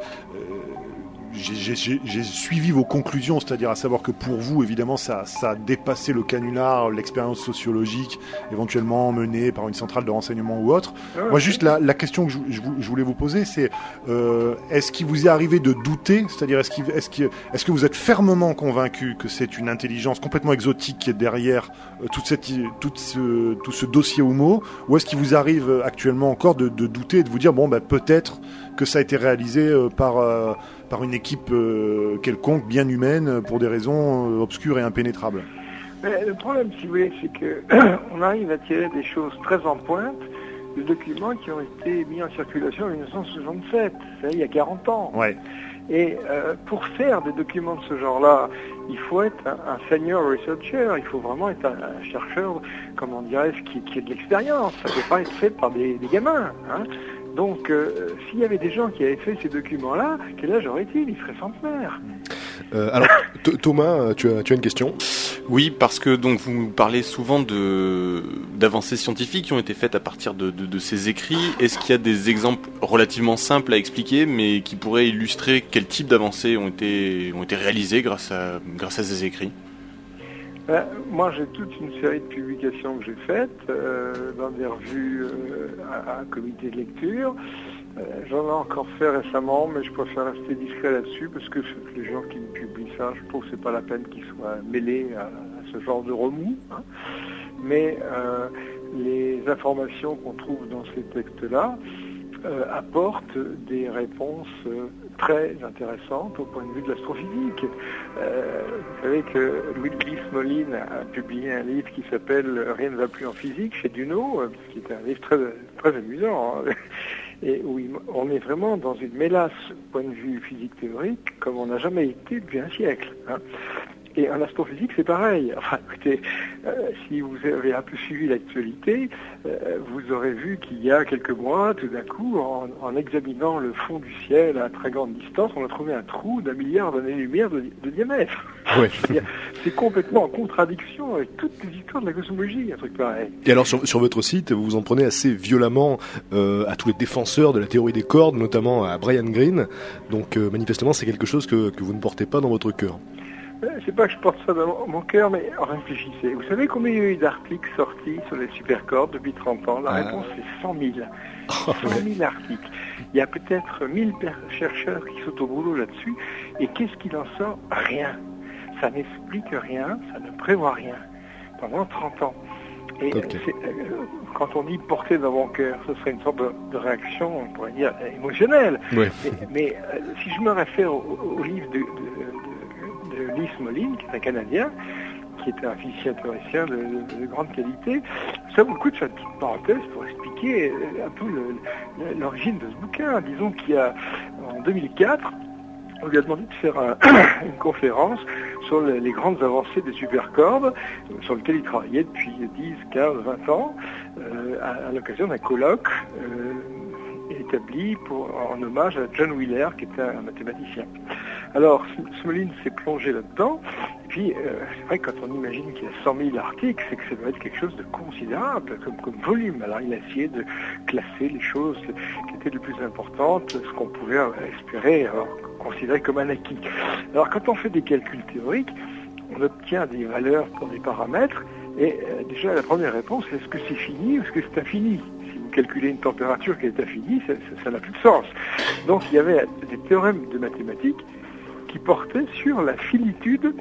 j'ai- suivi vos conclusions, c'est-à-dire à savoir que pour vous, évidemment, ça, ça a dépassé le canular, l'expérience sociologique, éventuellement menée par une centrale de renseignement ou autre. Ouais, Moi, juste la, la question que je, je vou- je voulais vous poser, c'est euh, est-ce qu'il vous est arrivé de douter C'est-à-dire, est-ce, que, vous êtes fermement convaincu que c'est une intelligence complètement exotique qui est derrière euh, toute cette, i- toute ce, tout ce dossier Homo Ou est-ce qu'il vous arrive euh, actuellement encore de, de douter et de vous dire, bon, ben, peut-être que ça a été réalisé euh, par, par une équipe euh, quelconque, bien humaine, pour des raisons euh, obscures et impénétrables Mais le problème, si vous voulez, c'est que on arrive à tirer des choses très en pointe de documents qui ont été mis en circulation en 1967, c'est il y a 40 ans. Ouais. Et euh, pour faire des documents de ce genre-là, il faut être un, un senior researcher, il faut vraiment être un, un chercheur, comment dirais-je, qui, qui a de l'expérience. Ça ne peut pas être fait par des, des gamins. hein. Donc, euh, s'il y avait des gens qui avaient fait ces documents-là, quel âge aurait-il? Il serait centenaire. Euh, alors, Th- Thomas, tu as, tu as une question? Oui, parce que donc vous parlez souvent de d'avancées scientifiques qui ont été faites à partir de, de, de ces écrits. Est-ce qu'il y a des exemples relativement simples à expliquer, mais qui pourraient illustrer quel type d'avancées ont été ont été réalisées grâce à grâce à ces écrits? Ben, moi, j'ai toute une série de publications que j'ai faites euh, dans des revues euh, à, comité de lecture. Euh, J'en ai encore fait récemment, mais je préfère rester discret là-dessus parce que les gens qui publient ça, je trouve que c'est pas la peine qu'ils soient mêlés à, ce genre de remous. hein. Mais les informations qu'on trouve dans ces textes-là apportent des réponses très intéressantes au point de vue de l'astrophysique. Euh, vous savez que Louis Moline a publié un livre qui s'appelle Rien ne va plus en physique chez Duno, euh, qui est un livre très, très amusant. hein. Et où on est vraiment dans une mélasse point de vue physique théorique comme on n'a jamais été depuis un siècle. hein. Et en astrophysique, c'est pareil. Enfin, écoutez, euh, si vous avez un peu suivi l'actualité, euh, vous aurez vu qu'il y a quelques mois, tout d'un coup, en, en examinant le fond du ciel à très grande distance, on a trouvé un trou d'un milliard d'années-lumière de, de diamètre. Ouais. C'est complètement en contradiction avec toutes les histoires de la cosmologie, un truc pareil. Et alors sur, sur votre site, vous vous en prenez assez violemment euh, à tous les défenseurs de la théorie des cordes, notamment à Brian Greene. Donc manifestement, c'est quelque chose que, que vous ne portez pas dans votre cœur. Euh, C'est pas que je porte ça dans mon- cœur, mais réfléchissez. Vous savez combien il y a eu d'articles sortis sur les supercordes depuis 30 ans? La Ah. réponse c'est 100 000. 100 000 articles. Il y a peut-être 1000 per- chercheurs qui sont au boulot là-dessus. Et qu'est-ce qu'il en sort? Rien. Ça n'explique rien, ça ne prévoit rien. Pendant 30 ans. Et euh, quand on dit porter dans mon cœur, ce serait une sorte de, de réaction, on pourrait dire, euh, émotionnelle. Ouais. Mais, mais, euh, si je me réfère au, au livre de, de, Lys Moline, qui est un Canadien, qui est un physicien théoricien de, de- de grande qualité, ça vaut le coup de faire une petite parenthèse pour expliquer euh, un peu l'origine de ce bouquin. Disons qu'il y a, en 2004, on lui a demandé de faire un- une conférence sur le- les grandes avancées des supercordes, euh, sur lequel il travaillait depuis 10, 15, 20 ans, euh, à, l'occasion d'un colloque établi pour, en hommage à John Wheeler, qui était un mathématicien. Alors, Smolin s'est plongé là-dedans, et puis euh, c'est vrai que quand on imagine qu'il y a 100 000 articles, c'est que ça doit être quelque chose de considérable comme, comme volume. Alors il a essayé de classer les choses qui étaient les plus importantes, ce qu'on pouvait espérer considérer comme un acquis. Alors quand on fait des calculs théoriques, on obtient des valeurs pour des paramètres, et euh, déjà la première réponse, est-ce que c'est fini ou est-ce que c'est infini? Calculez une température qui est infinie, ça n'a plus de sens. Donc il y avait des théorèmes de mathématiques qui portaient sur la finitude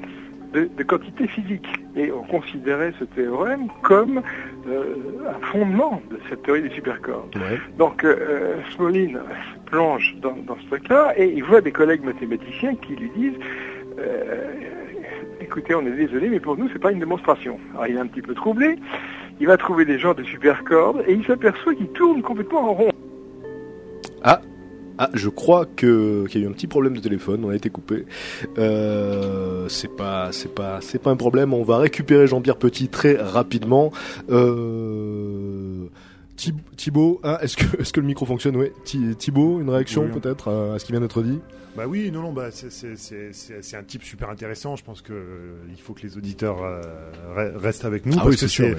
de, de quantités physiques. Et on considérait ce théorème comme euh, un fondement de cette théorie des supercordes. Ouais. Donc euh, Smolin se plonge dans, dans ce truc-là et il voit des collègues mathématiciens qui lui disent euh, écoutez, on est désolé, mais pour nous, c'est pas une démonstration. Alors il est un petit peu troublé, il va trouver des gens de supercordes et il s'aperçoit qu'ils tournent complètement en rond. Ah, je crois que qu'il y a eu un petit problème de téléphone, on a été coupé. Euh, c'est pas, c'est pas, c'est pas un problème. On va récupérer Jean-Pierre Petit très rapidement. Euh, Thibaut, hein, est-ce que, le micro fonctionne? Oui. Thi- Thibaut, une réaction Oui. peut-être à, à ce qui vient d'être dit? Bah oui, non, non, bah c'est- un type super intéressant. Je pense que euh, il faut que les auditeurs euh, re- restent avec nous Ah parce oui, que c'est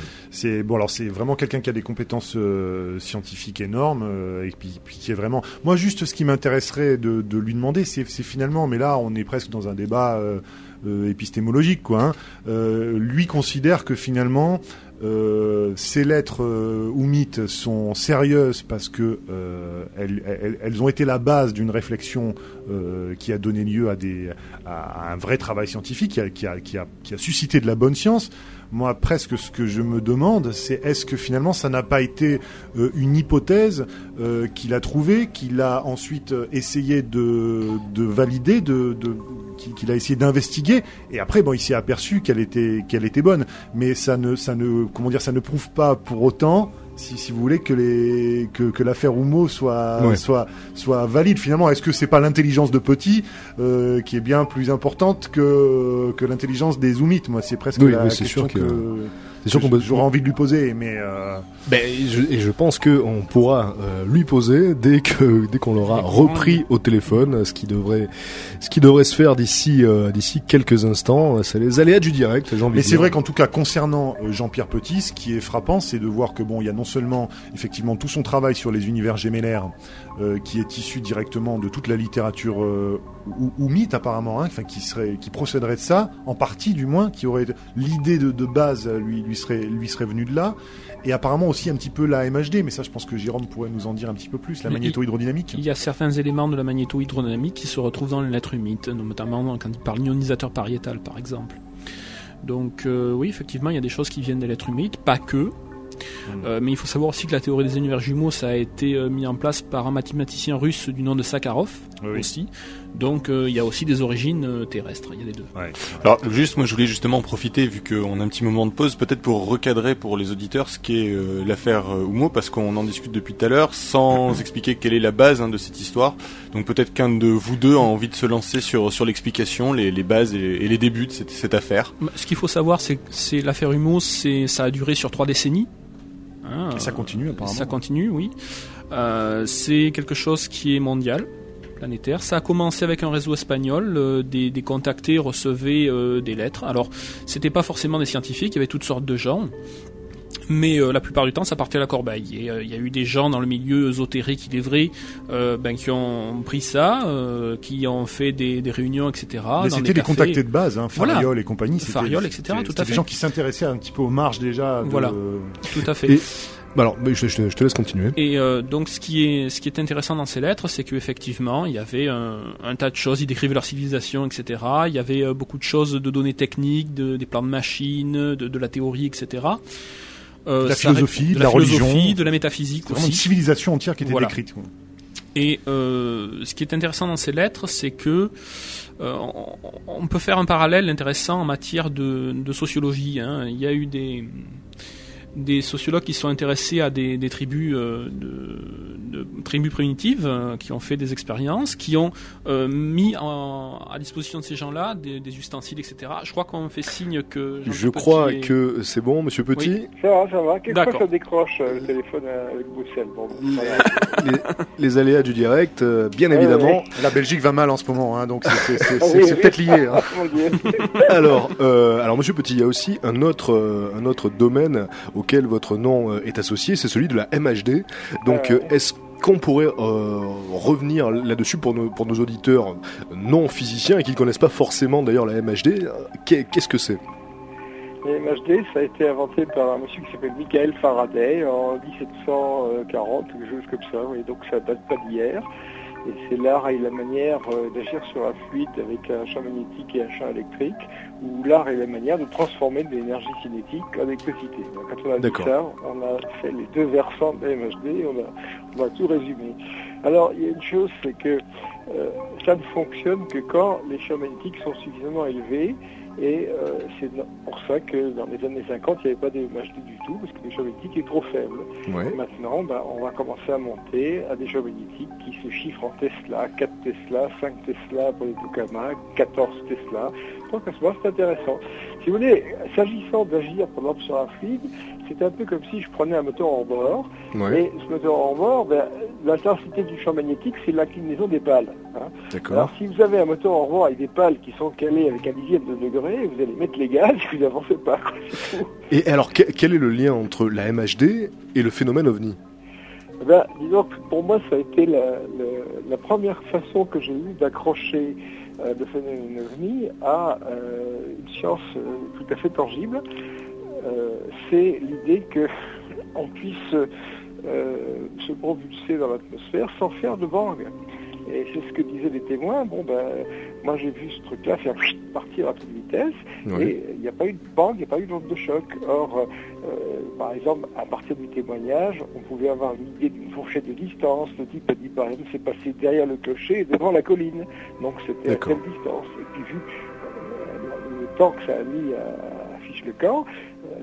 ouais. bon. Alors c'est vraiment quelqu'un qui a des compétences euh, scientifiques énormes euh, et puis, puis qui est vraiment. Moi, juste ce qui m'intéresserait de, de lui demander, c'est finalement, mais là, on est presque dans un débat euh, euh, épistémologique, quoi. hein. Euh, lui considère que finalement. Euh, ces lettres euh, ou mythes sont sérieuses parce que euh, elles, ont été la base d'une réflexion qui a donné lieu à, des, un vrai travail scientifique, qui a suscité de la bonne science. Moi, presque ce que je me demande, c'est est-ce que finalement ça n'a pas été euh, une hypothèse euh, qu'il a trouvée, qu'il a ensuite euh, essayé de, de valider, de, de, qu'il a essayé d'investiguer, et après, bon, il s'est aperçu qu'elle était, qu'elle était bonne. Mais ça ne, comment dire, ça ne prouve pas pour autant si, si vous voulez que les que, que l'affaire Oumo soit Ouais. soit soit valide finalement est-ce que c'est pas l'intelligence de Petit euh, qui est bien plus importante que que l'intelligence des Zoomites moi c'est presque Oui, la oui, question sûr que- que, C'est sûr qu'on peut. j'aurais envie de lui poser mais euh, Ben, je, et je pense que on pourra euh, lui poser dès que dès qu'on l'aura repris au téléphone, ce qui devrait ce qui devrait se faire d'ici euh, d'ici quelques instants. C'est les aléas du direct. Envie Mais c'est vrai qu'en tout cas, concernant euh, Jean-Pierre Petit, ce qui est frappant, c'est de voir que bon, il y a non seulement effectivement tout son travail sur les univers gémellaires, euh, qui est issu directement de toute la littérature euh, ou, ou mythe apparemment, hein, qui serait, qui procéderait de ça, en partie du moins, qui aurait l'idée de, de base lui lui serait lui serait venue de là, et apparemment aussi un petit peu la MHD, mais ça, je pense que Jérôme pourrait nous en dire un petit peu plus, la magnéto-hydrodynamique. Il y a certains éléments de la magnéto-hydrodynamique qui se retrouvent dans les lettres humides, notamment quand il parle ionisateur pariétal par exemple. Donc euh, oui, effectivement, il y a des choses qui viennent des lettres humides, pas que. Euh, mais il faut savoir aussi que la théorie des univers jumeaux, ça a été euh, mis en place par un mathématicien russe du nom de Sakharov Oui, aussi. Donc euh, il y a aussi des origines euh, terrestres, il y a les deux. Alors juste, moi je voulais justement en profiter, vu qu'on a un petit moment de pause, peut-être pour recadrer pour les auditeurs ce qu'est euh, l'affaire euh, Oumo, parce qu'on en discute depuis tout à l'heure, sans expliquer quelle est la base hein, de cette histoire. Donc peut-être qu'un de vous deux a envie de se lancer sur, sur l'explication, les, les bases et, et les débuts de cette, cette affaire. Ce qu'il faut savoir, c'est que l'affaire Humo, ça a duré sur trois décennies. Hein, Et ça continue apparemment. Ça continue, oui. Euh, c'est quelque chose qui est mondial, planétaire. Ça a commencé avec un réseau espagnol. euh, des, des contactés recevaient euh, des lettres. Alors, c'était pas forcément des scientifiques, il y avait toutes sortes de gens. Mais euh, la plupart du temps, ça partait à la corbeille. Et euh, il y a eu des gens dans le milieu ésotérique, il est vrai, euh, ben, qui ont pris ça, euh, qui ont fait des, des réunions, etc. Mais c'était des contactés de base, hein, Voilà. Fariol et compagnie. Fariol, etc., c'était- tout à fait. des gens qui s'intéressaient un petit peu aux marges déjà. De, Voilà. Tout à fait. Et- Bah alors, je, je- je te laisse continuer. Et euh, donc ce qui est ce qui est intéressant dans ces lettres, c'est qu'effectivement il y avait un, un tas de choses. Ils décrivaient leur civilisation, etc. Il y avait euh, beaucoup de choses de données techniques, de, des plans de machines, de, de la théorie, etc. Euh, De la philosophie, de de la philosophie, religion. de la métaphysique vraiment une aussi. civilisation entière qui était Voilà. décrite. Et euh, ce qui est intéressant dans ces lettres, c'est que euh, on, on peut faire un parallèle intéressant en matière de, de sociologie. hein. Il y a eu des, des sociologues qui sont intéressés à des, des tribus, euh, de, de tribus primitives, euh, qui ont fait des expériences, qui ont euh, mis en- à disposition de ces gens-là des, des ustensiles, etc. Je crois qu'on fait signe que. Je crois est- que c'est bon, Monsieur Petit? Ça va, ça va. Quelquefois, D'accord. ça décroche euh, le téléphone avec Bruxelles. Bon, voilà. les, les aléas du direct, euh, bien Ouais, évidemment. La Belgique va mal en ce moment, hein, donc c'est- Ah oui, oui. peut-être lié. hein. Alors, euh, alors Monsieur Petit, il y a aussi un autre, euh, un autre domaine auquel votre nom euh, est associé, c'est celui de la MHD. Donc, Ah, euh, est-ce qu'on pourrait euh, revenir là-dessus pour nos, pour nos auditeurs non physiciens et qui ne connaissent pas forcément d'ailleurs la MHD euh, qu'est- Qu'est-ce que c'est? Les MHD, ça a été inventé par un monsieur qui s'appelle Michael Faraday en 1740, quelque chose comme ça, et donc ça date pas d'hier. Et c'est l'art et la manière euh, d'agir sur un fluide avec un champ magnétique et un champ électrique, ou l'art et la manière de transformer de l'énergie cinétique en électricité. Quand on a dit ça, on a fait les deux versants de la MHD, on a, on a tout résumé. Alors, il y a une chose, c'est que euh, ça ne fonctionne que quand les champs magnétiques sont suffisamment élevés et euh, c'est pour ça que dans les années 50, il n'y avait pas de MHD du tout, parce que les champs magnétiques étaient trop faibles. Ouais. Maintenant, ben, on va commencer à monter à des champs magnétiques qui se chiffrent en Tesla, 4 Tesla, 5 Tesla pour les tokamaks, 14 Tesla. Donc à ce moment, c'est intéressant. Si vous voulez, s'agissant d'agir par exemple sur un fluide, c'est un peu comme si je prenais un moteur en bord, Ouais. et ce moteur en bord, ben, l'intensité du champ magnétique, c'est l'inclinaison des pales. hein. Alors si vous avez un moteur en bord avec des pales qui sont calées avec un dixième de degré, vous allez mettre les gaz et vous n'avancez pas. quoi. Et alors, que- quel est le lien entre la MHD et le phénomène OVNI? Eh pour moi, ça a été la, première façon que j'ai eue d'accrocher euh, le phénomène ovni à euh, une science euh, tout à fait tangible. Euh, C'est l'idée que on puisse se propulser dans l'atmosphère sans faire de bang. Et c'est ce que disaient les témoins. Bon, ben, moi j'ai vu ce truc-là faire partir à toute vitesse. Et il n'y a pas eu de bang, il n'y a pas eu d'onde de choc. Or, euh, par exemple, à partir du témoignage, on pouvait avoir une idée d'une fourchette de distance. Le type a dit, par exemple, c'est passé derrière le clocher et devant la colline. Donc c'était à telle distance? Et puis vu euh, le temps que ça a mis à, affiche le camp,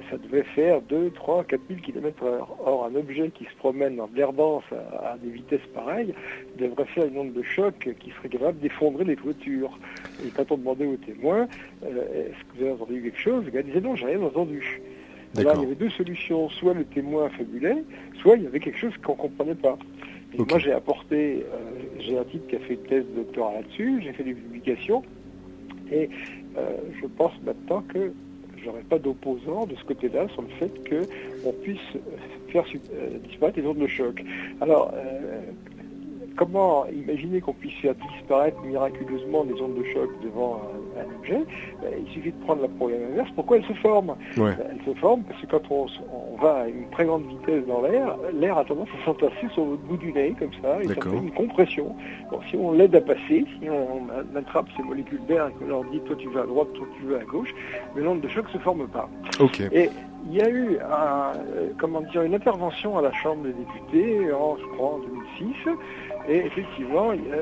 ça devait faire 2, 3, 4 000 km heure. Or, un objet qui se promène en l'air dense à, à des vitesses pareilles devrait faire une onde de choc qui serait capable d'effondrer les toitures. Et quand on demandait aux témoins, euh, est-ce que vous avez entendu quelque chose Le gars disait non, j'ai rien entendu. Alors, il y avait deux solutions. Soit le témoin fabulait, soit il y avait quelque chose qu'on ne comprenait pas. Et moi, j'ai apporté, euh, j'ai un type qui a fait une thèse de doctorat là-dessus, j'ai fait des publications, et euh, je pense maintenant que j'aurais pas d'opposant de ce côté-là sur le fait qu'on puisse faire euh, disparaître les ondes de choc. Alors, euh, comment imaginer qu'on puisse faire disparaître miraculeusement les ondes de choc devant un, un objet Ben, Il suffit de prendre la problème inverse. Pourquoi elles se forment Ouais. Elle se forme parce que quand on, va à une très grande vitesse dans l'air, l'air a tendance à s'entasser sur le bout du nez, comme ça, et ça fait une compression. Bon, si on l'aide à passer, si on, attrape ces molécules d'air et qu'on leur dit toi tu vas à droite, toi tu vas à gauche, mais l'onde de choc ne se forme pas. Et il y a eu un, euh, comment dire, une intervention à la Chambre des députés en, je crois, en 2006. Et effectivement, il y a,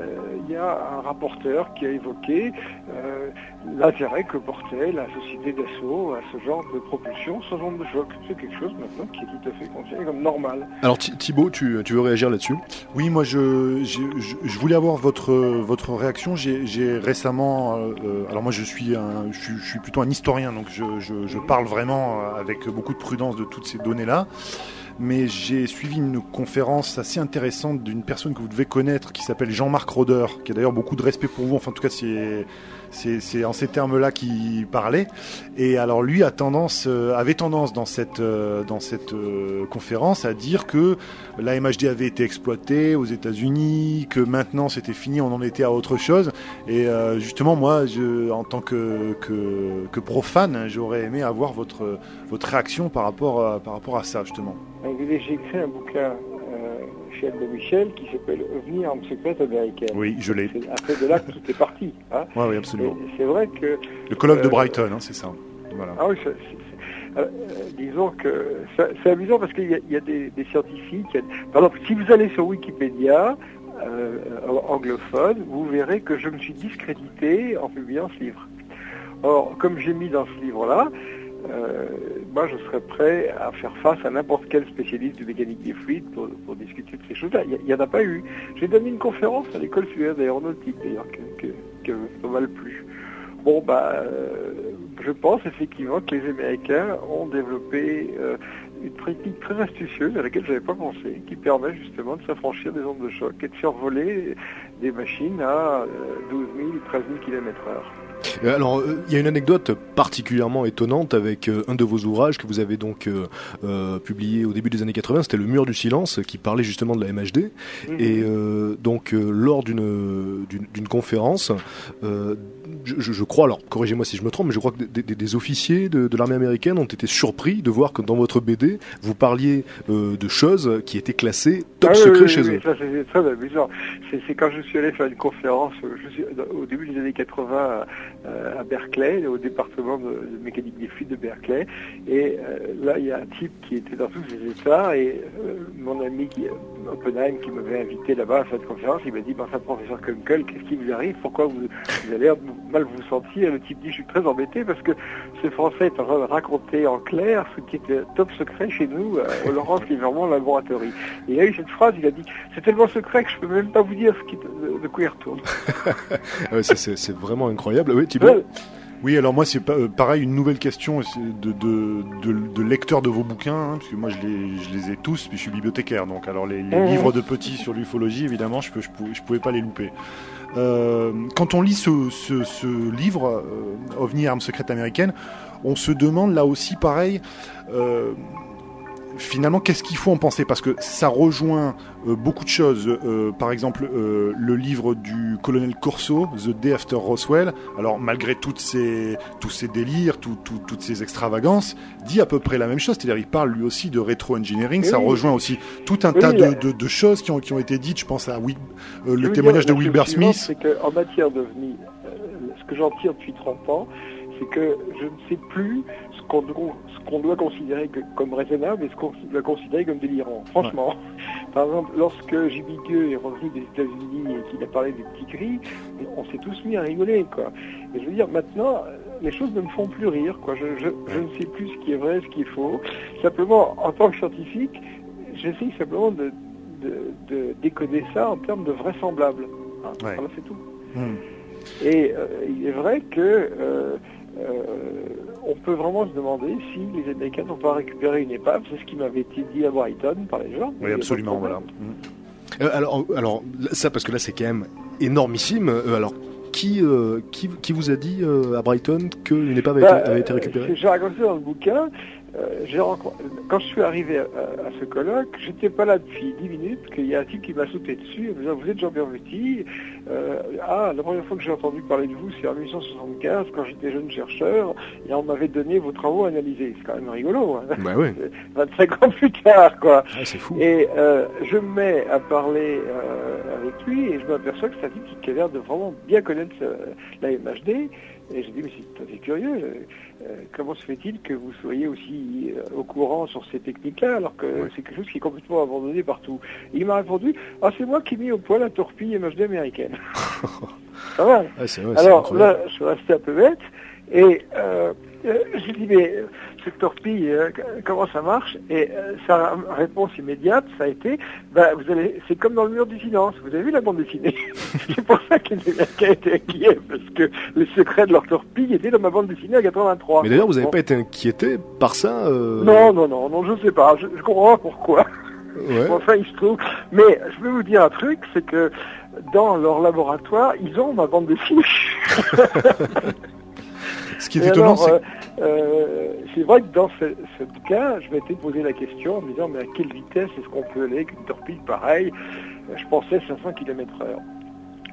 il y a un rapporteur qui a évoqué euh, l'intérêt que portait la société d'assaut à ce genre de propulsion sans onde de choc. C'est quelque chose maintenant qui est tout à fait considéré comme normal. Alors Thi- Thibaut, tu, tu veux réagir là-dessus? Oui, moi je, j'ai- je, je voulais avoir votre, votre réaction. J'ai, récemment, euh, euh, alors moi je suis, un, je, suis- je suis plutôt un historien, donc je, je, je parle vraiment avec beaucoup de prudence de toutes ces données-là. Mais j'ai suivi une conférence assez intéressante d'une personne que vous devez connaître qui s'appelle Jean-Marc Roder, qui a d'ailleurs beaucoup de respect pour vous. Enfin, en tout cas, c'est, en ces termes-là qu'il parlait. Et alors lui a tendance, euh, avait tendance dans cette, euh, dans cette euh, conférence à dire que la MHD avait été exploitée aux États-Unis, que maintenant c'était fini, on en était à autre chose. Et justement, moi, en tant que, que, que profane, j'aurais aimé avoir votre, votre réaction par rapport par rapport à ça, justement. J'ai écrit un bouquin euh, chez Aldo Michel qui s'appelle OVNI, arme secrète américaine. Oui, je l'ai. C'est après de là que tout est parti. Hein. Oui, oui, Et absolument. C'est vrai que Le colloque de Euh, Brighton, hein, c'est ça. Voilà. Ah oui, c'est- c'est- euh, euh, disons que ça- c'est amusant parce qu'il y a, il y a des, des scientifiques. a- par exemple, si vous allez sur Wikipédia euh, anglophone, vous verrez que je me suis discrédité en publiant ce livre. Or, comme j'ai mis dans ce livre-là, euh, moi je serais prêt à faire face à n'importe quel spécialiste de mécanique des fluides pour, discuter de ces choses-là. Il n'y en a pas eu. J'ai donné une conférence à l'école supérieure d'aéronautique d'ailleurs, que, que, que pas mal plu. Bon, bah, euh, je pense effectivement que les Américains ont développé euh, une technique très astucieuse à laquelle je n'avais pas pensé, qui permet justement de s'affranchir des ondes de choc et de faire voler des machines à euh, 12 000, 13 000 km heure. Euh, Alors, euh, il y a une anecdote particulièrement étonnante avec euh, un de vos ouvrages que vous avez donc euh, euh, publié au début des années 80, c'était Le Mur du Silence, qui parlait justement de la MHD. Et euh, donc, euh, lors d'une conférence, euh, je, crois, alors corrigez-moi si je me trompe, mais je crois que des, des- des officiers de, de l'armée américaine ont été surpris de voir que dans votre BD, vous parliez euh, de choses qui étaient classées top Ah secret oui, chez oui, eux. Ça, c'est amusant. C'est quand je suis allé faire une conférence euh, je suis, au début des années 80 euh, à Berkeley, au département de, mécanique des fluides de Berkeley. Et euh, là, il y a un type qui était dans tous ses états et euh, mon ami qui, Oppenheim qui m'avait invité là-bas à cette conférence, il m'a dit, ben, ça, professeur Kunkel, qu'est-ce qui vous arrive? Pourquoi vous, vous avez mal vous sentir Le type dit, je suis très embêté parce que ce Français est en train de raconter en clair ce qui était top secret chez nous, euh, au Laurence Livermont Laboratory. Et il a eu cette phrase, il a dit, c'est tellement secret que je peux même pas vous dire ce qui, de, quoi il retourne. Ah c'est vraiment incroyable. Thibaut Ouais. Oui, alors moi c'est euh, pareil, une nouvelle question de, de, de, de lecteur de vos bouquins, hein, parce que moi je les, je les ai tous, puis je suis bibliothécaire, donc alors les, les Mhm. livres de petits sur l'ufologie, évidemment, je, peux, je, pouvais, je pouvais pas les louper. Euh, quand on lit ce, ce, ce livre, euh, OVNI, arme secrète américaine, on se demande là aussi pareil, euh, finalement, qu'est-ce qu'il faut en penser? Parce que ça rejoint euh, beaucoup de choses. Euh, par exemple, euh, le livre du colonel Corso, The Day After Roswell. Alors, malgré toutes ces, tous ces délires, tout- tout- toutes ces extravagances, dit à peu près la même chose. C'est-à-dire, il parle lui aussi de rétro-engineering. Oui, ça rejoint aussi tout un Oui, tas de, de- de choses qui ont, qui ont été dites. Je pense à le témoignage dire, de Wilbur Smith. C'est qu'en matière d'OVNI, ce que j'en tire depuis 30 ans, c'est que je ne sais plus ce qu'on doit, considérer que- comme raisonnable et ce qu'on doit considérer comme délirant. Franchement. Par exemple, lorsque J.B. Gueux est revenu des États-Unis et qu'il a parlé des petits gris, on s'est tous mis à rigoler, quoi. Et je veux dire, maintenant, les choses ne me font plus rire. Quoi. Je, je, je ne sais plus ce qui est vrai, ce qui est faux. Simplement, en tant que scientifique, j'essaye simplement de, de, de décoder ça en termes de vraisemblable. Hein. Ouais. Voilà, c'est tout. Hmm. Et euh, il est vrai que euh, on peut vraiment se demander si les Américains n'ont pas récupéré une épave. C'est ce qui m'avait été dit à Brighton par les gens. Oui, absolument, voilà. Hmm. Euh, alors, alors ça parce que là c'est quand même énormissime. Euh, alors qui, euh, qui qui vous a dit euh, à Brighton qu'une épave avait, Bah, été, avait été euh, récupérée J'ai raconté dans le bouquin. Euh, j'ai rencontré- Quand je suis arrivé à, ce colloque, j'étais pas là depuis 10 minutes, qu'il y a un type qui m'a sauté dessus en me disant Vous êtes Jean-Pierre Petit Euh, Ah, la première fois que j'ai entendu parler de vous, c'est en 1875, quand j'étais jeune chercheur, et on m'avait donné vos travaux analysés. C'est quand même rigolo, hein. Bah ouais, 25 ans plus tard, quoi. Ah, c'est fou. Et euh, je me mets à parler euh, avec lui et je m'aperçois que c'est un type qui a l'air de vraiment bien connaître euh, la MHD. Et je dis, mais c'est tout à fait curieux. Euh, comment se fait-il que vous soyez aussi euh, au courant sur ces techniques-là alors que c'est quelque chose qui est complètement abandonné partout? Et il m'a répondu, ah c'est moi qui ai mis au point la torpille MHD américaine. Pas mal. Ouais, c'est Alors là, je suis resté un peu bête et euh, euh, j'ai dit mais cette torpille, euh, comment ça marche Et euh, sa réponse immédiate, ça a été, bah, vous allez, c'est comme dans le mur du silence. Vous avez vu la bande dessinée C'est pour ça que Américains étaient inquiets parce que les secrets de leur torpille étaient dans ma bande dessinée en 83. Mais d'ailleurs, vous n'avez Bon. pas été inquiété par ça euh, Non, non, non, non, je sais pas. Je, je comprends pas pourquoi. Ouais. Enfin, il se trouve. Mais je vais vous dire un truc, c'est que dans leur laboratoire, ils ont ma bande dessinée. Ce qui est Et étonnant, alors, c'est euh, euh, c'est vrai que dans ce, ce cas, je m'étais posé la question en me disant mais à quelle vitesse est-ce qu'on peut aller avec une torpille pareille? Euh, Je pensais 500 km heure.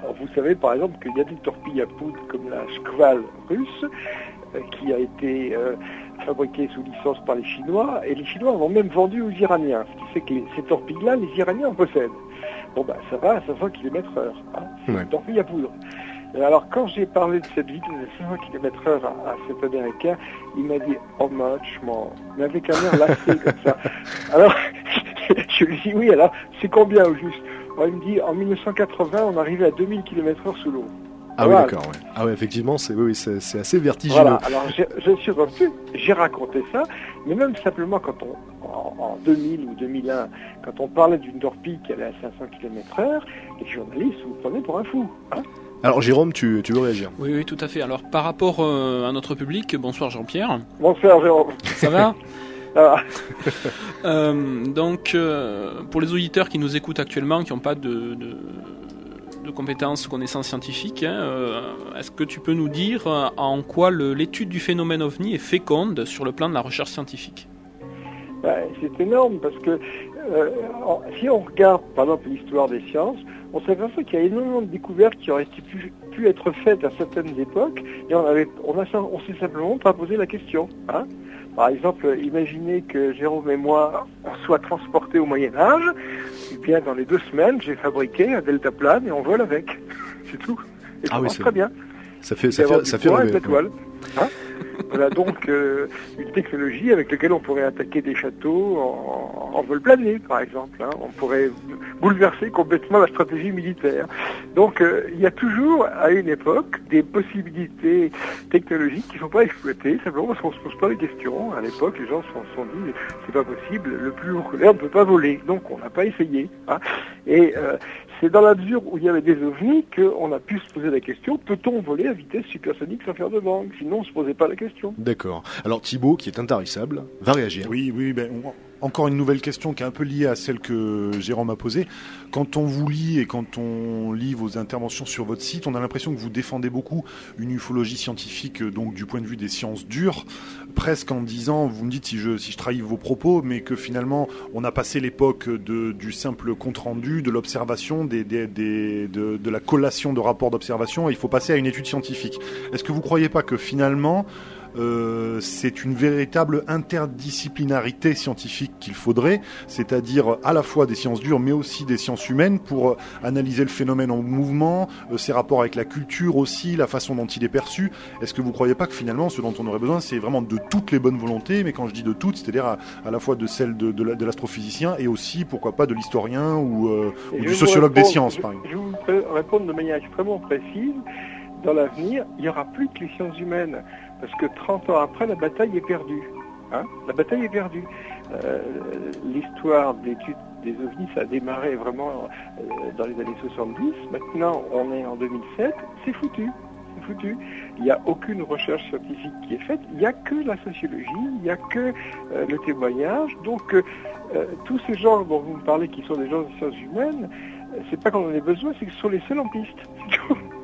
Alors vous savez par exemple qu'il y a des torpilles à poudre comme la Shkval russe euh, qui a été euh, fabriquée sous licence par les Chinois et les Chinois en ont même vendu aux Iraniens. Ce qui fait que les- ces torpilles-là, les Iraniens en possèdent. Bon ben ça va à 500 km heure. Hein. C'est Ouais. une torpille à poudre. Et alors, quand j'ai parlé de cette vitesse de 500 km heure à, à cet Américain, il m'a dit « How much, more ?» Mais avec un air lassé comme ça. Alors, je lui dis « Oui, alors, c'est combien au juste ?» Alors, Il me dit « En 1980, on arrivait à 2000 km heure sous l'eau. » Ah oui, d'accord. Ouais. Ah ouais, effectivement, c'est oui, oui, c'est assez vertigineux. Voilà, alors je suis revenu, j'ai raconté ça, mais même simplement quand on, en, en 2000 ou 2001, quand on parlait d'une torpille qui allait à 500 km heure, les journalistes vous prenaient pour un fou. hein. Alors, Jérôme, tu, tu veux réagir Oui, oui, tout à fait. Alors, par rapport euh, à notre public, bonsoir Jean-Pierre. Bonsoir Jérôme. Ça va Ah, Euh, donc, euh, pour les auditeurs qui nous écoutent actuellement, qui n'ont pas de, de, de compétences, connaissances scientifiques, hein, euh, est-ce que tu peux nous dire en quoi l'étude du phénomène ovni est féconde sur le plan de la recherche scientifique? Bah, c'est énorme parce que euh, si on regarde par exemple l'histoire des sciences, on s'aperçoit qu'il y a énormément de découvertes qui auraient pu, pu être faites à certaines époques et on avait, on a, on s'est simplement pas posé la question. Hein par exemple, imaginez que Jérôme et moi on soit transportés au Moyen Âge, et bien dans les deux semaines, j'ai fabriqué un deltaplane et on vole avec. C'est tout. Et ça Ah oui, marche c'est- très bien. Ça fait, ça fait, ça fait rêver. Voilà donc euh, une technologie avec laquelle on pourrait attaquer des châteaux en, vol plané, par exemple. hein. On pourrait bouleverser complètement la stratégie militaire. Donc euh, il y a toujours, à une époque, des possibilités technologiques qui ne sont pas exploitées, simplement parce qu'on ne se pose pas les questions. À l'époque, les gens se sont, se sont dit, c'est pas possible, le plus haut que l'air ne peut pas voler. Donc on n'a pas essayé. hein. Et euh, c'est dans la mesure où il y avait des ovnis qu'on a pu se poser la question, peut-on voler à vitesse supersonique sans faire de bang Sinon, on ne se posait pas la question. D'accord. Alors, Thibaut, qui est intarissable, va réagir. Oui, oui, ben, on- encore une nouvelle question qui est un peu liée à celle que Jérôme a posée. Quand on vous lit et quand on lit vos interventions sur votre site, on a l'impression que vous défendez beaucoup une ufologie scientifique, euh, donc du point de vue des sciences dures, presque en disant, vous me dites si je, si je trahis vos propos, mais que finalement, on a passé l'époque du simple compte-rendu, de l'observation, de, de la collation de rapports d'observation, et il faut passer à une étude scientifique. Est-ce que vous croyez pas que finalement, euh, c'est une véritable interdisciplinarité scientifique qu'il faudrait, c'est-à-dire à la fois des sciences dures mais aussi des sciences humaines pour euh, analyser le phénomène en mouvement, euh, ses rapports avec la culture aussi, la façon dont il est perçu. Est-ce que vous croyez pas que finalement ce dont on aurait besoin c'est vraiment de toutes les bonnes volontés, mais quand je dis de toutes, c'est-à-dire à, à la fois de celle de, de la- de l'astrophysicien et aussi pourquoi pas de l'historien ou, euh, du sociologue des sciences je- par exemple. Je vous ré- répondre de manière extrêmement précise. dans l'avenir, il n'y aura plus que les sciences humaines. Parce que 30 ans après, la bataille est perdue. Hein la bataille est perdue. Euh, L'histoire de l'étude des ovnis, ça a démarré vraiment euh, dans les années 70. Maintenant, on est en 2007. C'est foutu. Foutu. Il n'y a aucune recherche scientifique qui est faite. Il n'y a que la sociologie. Il n'y a que euh, le témoignage. Donc, euh, tous ces gens dont vous me parlez qui sont des gens des sciences humaines, c'est pas qu'on en ait besoin, c'est que ce sont les seuls en piste.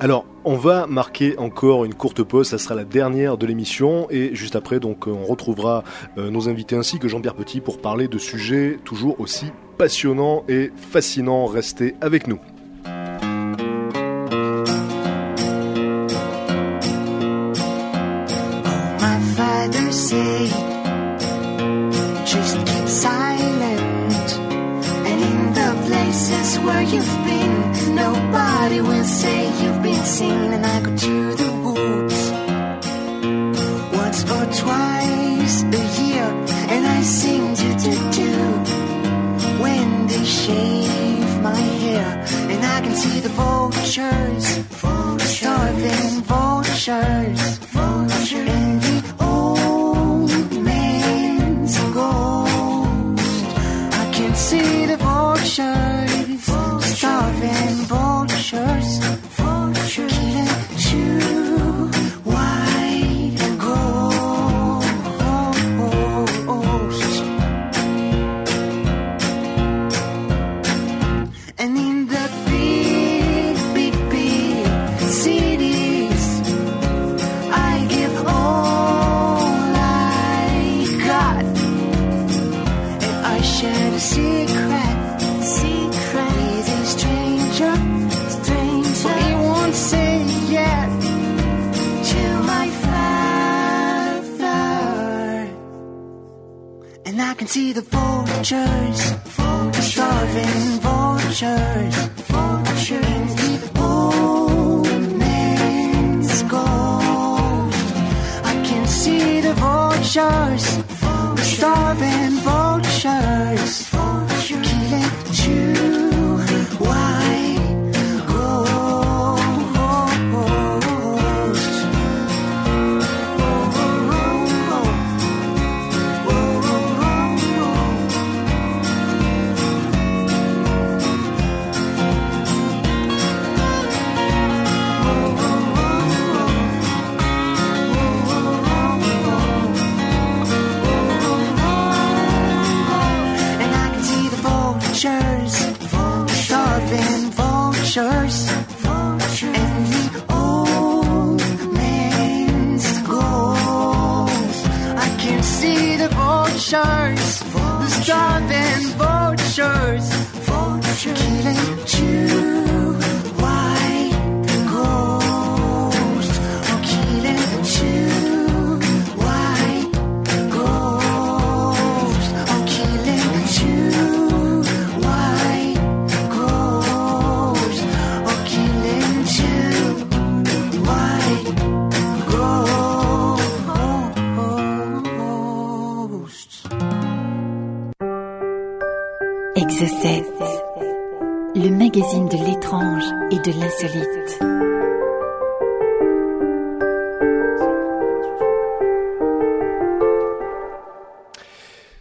Alors, on va marquer encore une courte pause, ça sera la dernière de l'émission et juste après donc on retrouvera euh, nos invités ainsi que Jean-Pierre Petit pour parler de sujets toujours aussi passionnants et fascinants. Restez avec nous. Nobody will say you've been seen. And I go to the woods. Once or twice a year, and I sing do do do when they shave my hair, and I can see the vultures, starving vultures, vultures,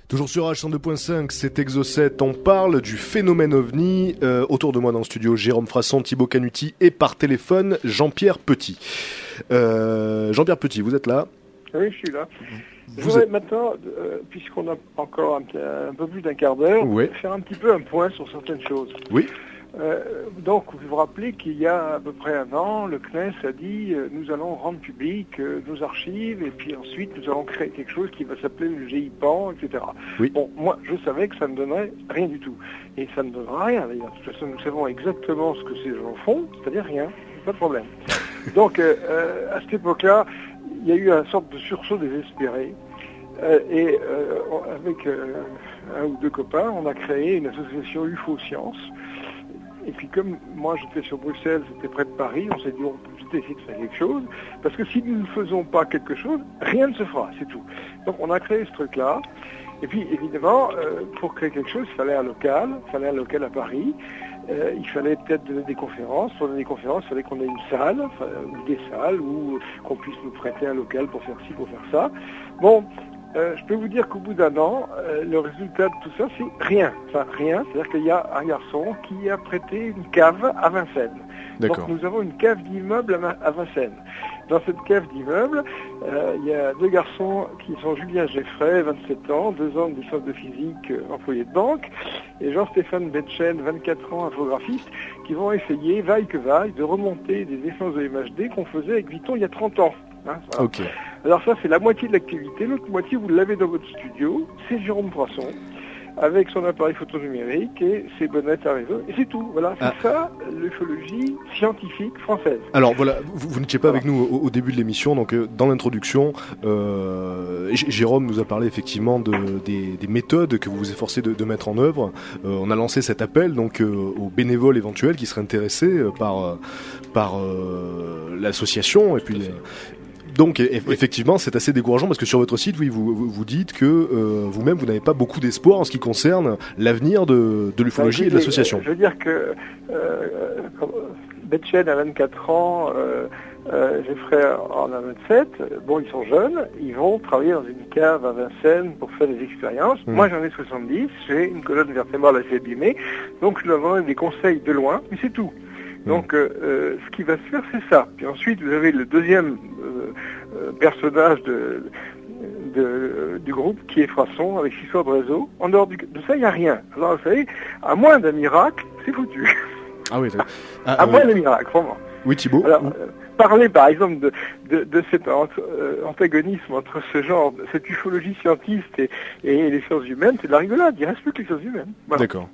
Toujours sur H102.5, c'est Exocet, on parle du phénomène ovni. Euh, autour de moi dans le studio, Jérôme Frasson, Thibaut Canuti et par téléphone, Jean-Pierre Petit. Euh, Jean-Pierre Petit, vous êtes là? Oui, je suis là. Je Vous voudrais êtes- maintenant, euh, puisqu'on a encore un, peu plus d'un quart d'heure, faire un petit peu un point sur certaines choses. Oui. Euh, donc, vous vous rappelez qu'il y a à peu près un an, le CNES a dit euh, nous allons rendre public euh, nos archives et puis ensuite nous allons créer quelque chose qui va s'appeler le GIPAN, etc. Oui. Bon, moi, je savais que ça ne donnerait rien du tout. Et ça ne donnera rien d'ailleurs. De toute façon, nous savons exactement ce que ces gens font, c'est-à-dire rien. Pas de problème. donc, euh, euh, à cette époque-là, il y a eu une sorte de sursaut désespéré. Euh, et euh, avec euh, un ou deux copains, on a créé une association UFO Science. Et puis comme moi j'étais sur Bruxelles, c'était près de Paris, on s'est dit on peut peut-être essayer de faire quelque chose, parce que si nous ne faisons pas quelque chose, rien ne se fera, c'est tout. Donc on a créé ce truc-là. Et puis évidemment, euh, pour créer quelque chose, il fallait un local, il fallait un local à Paris. euh, il fallait peut-être donner des conférences. Pour donner des conférences, il fallait qu'on ait une salle, ou des salles, ou qu'on puisse nous prêter un local pour faire ci, pour faire ça. Bon, euh, je peux vous dire qu'au bout d'un an, euh, le résultat de tout ça, c'est rien. Enfin, rien. C'est-à-dire qu'il y a un garçon qui a prêté une cave à Vincennes. Donc nous avons une cave d'immeuble à, Vincennes. Dans cette cave d'immeuble, euh, il y a deux garçons qui sont Julien Geffray, 27 ans, deux ans de licence de physique, employé de banque, et Jean-Stéphane Betchen, 24 ans, infographiste, qui vont essayer, vaille que vaille, de remonter des essences de MHD qu'on faisait avec Vuitton il y a 30 ans. Hein, voilà. Alors ça, c'est la moitié de l'activité. L'autre moitié, vous l'avez dans votre studio. C'est Jérôme Poisson, avec son appareil photo numérique et ses bonnettes à réseau. Et c'est tout. Voilà, c'est Ah. ça, l'ufologie scientifique française. Alors voilà, vous, vous n'étiez pas avec nous au, au début de l'émission, donc euh, dans l'introduction, euh, Jérôme nous a parlé effectivement de, des, des méthodes que vous vous efforcez de, de mettre en œuvre. Euh, on a lancé cet appel donc aux bénévoles éventuels qui seraient intéressés par par l'association et puis. Donc e- effectivement, c'est assez décourageant parce que sur votre site, oui, vous vous, dites que euh, vous-même vous n'avez pas beaucoup d'espoir en ce qui concerne l'avenir de, de l'ufologie Bah, et de l'association. Je veux dire que euh, Betchen a 24 ans, euh, euh, Geoffrey en a 27. Bon, ils sont jeunes, ils vont travailler dans une cave à Vincennes pour faire des expériences. Mm. Moi, j'en ai 70, j'ai une colonne vertébrale assez abîmée, donc je leur donne des conseils de loin, mais c'est tout. Donc, euh, euh, ce qui va se faire, c'est ça. Puis ensuite, vous avez le deuxième euh, euh, personnage de, de- du groupe qui est Frasson avec de réseau. En dehors du- de ça, il n'y a rien. Alors, vous savez, à moins d'un miracle, c'est foutu. Ah oui. Ah, à ah, moins oui. d'un miracle, vraiment. oui, Thibault. Alors, euh, parler par exemple de, de, de cet ant- antagonisme entre ce genre, cette ufologie scientiste et, et les sciences humaines, c'est de la rigolade. Il reste plus que les sciences humaines. Voilà. D'accord.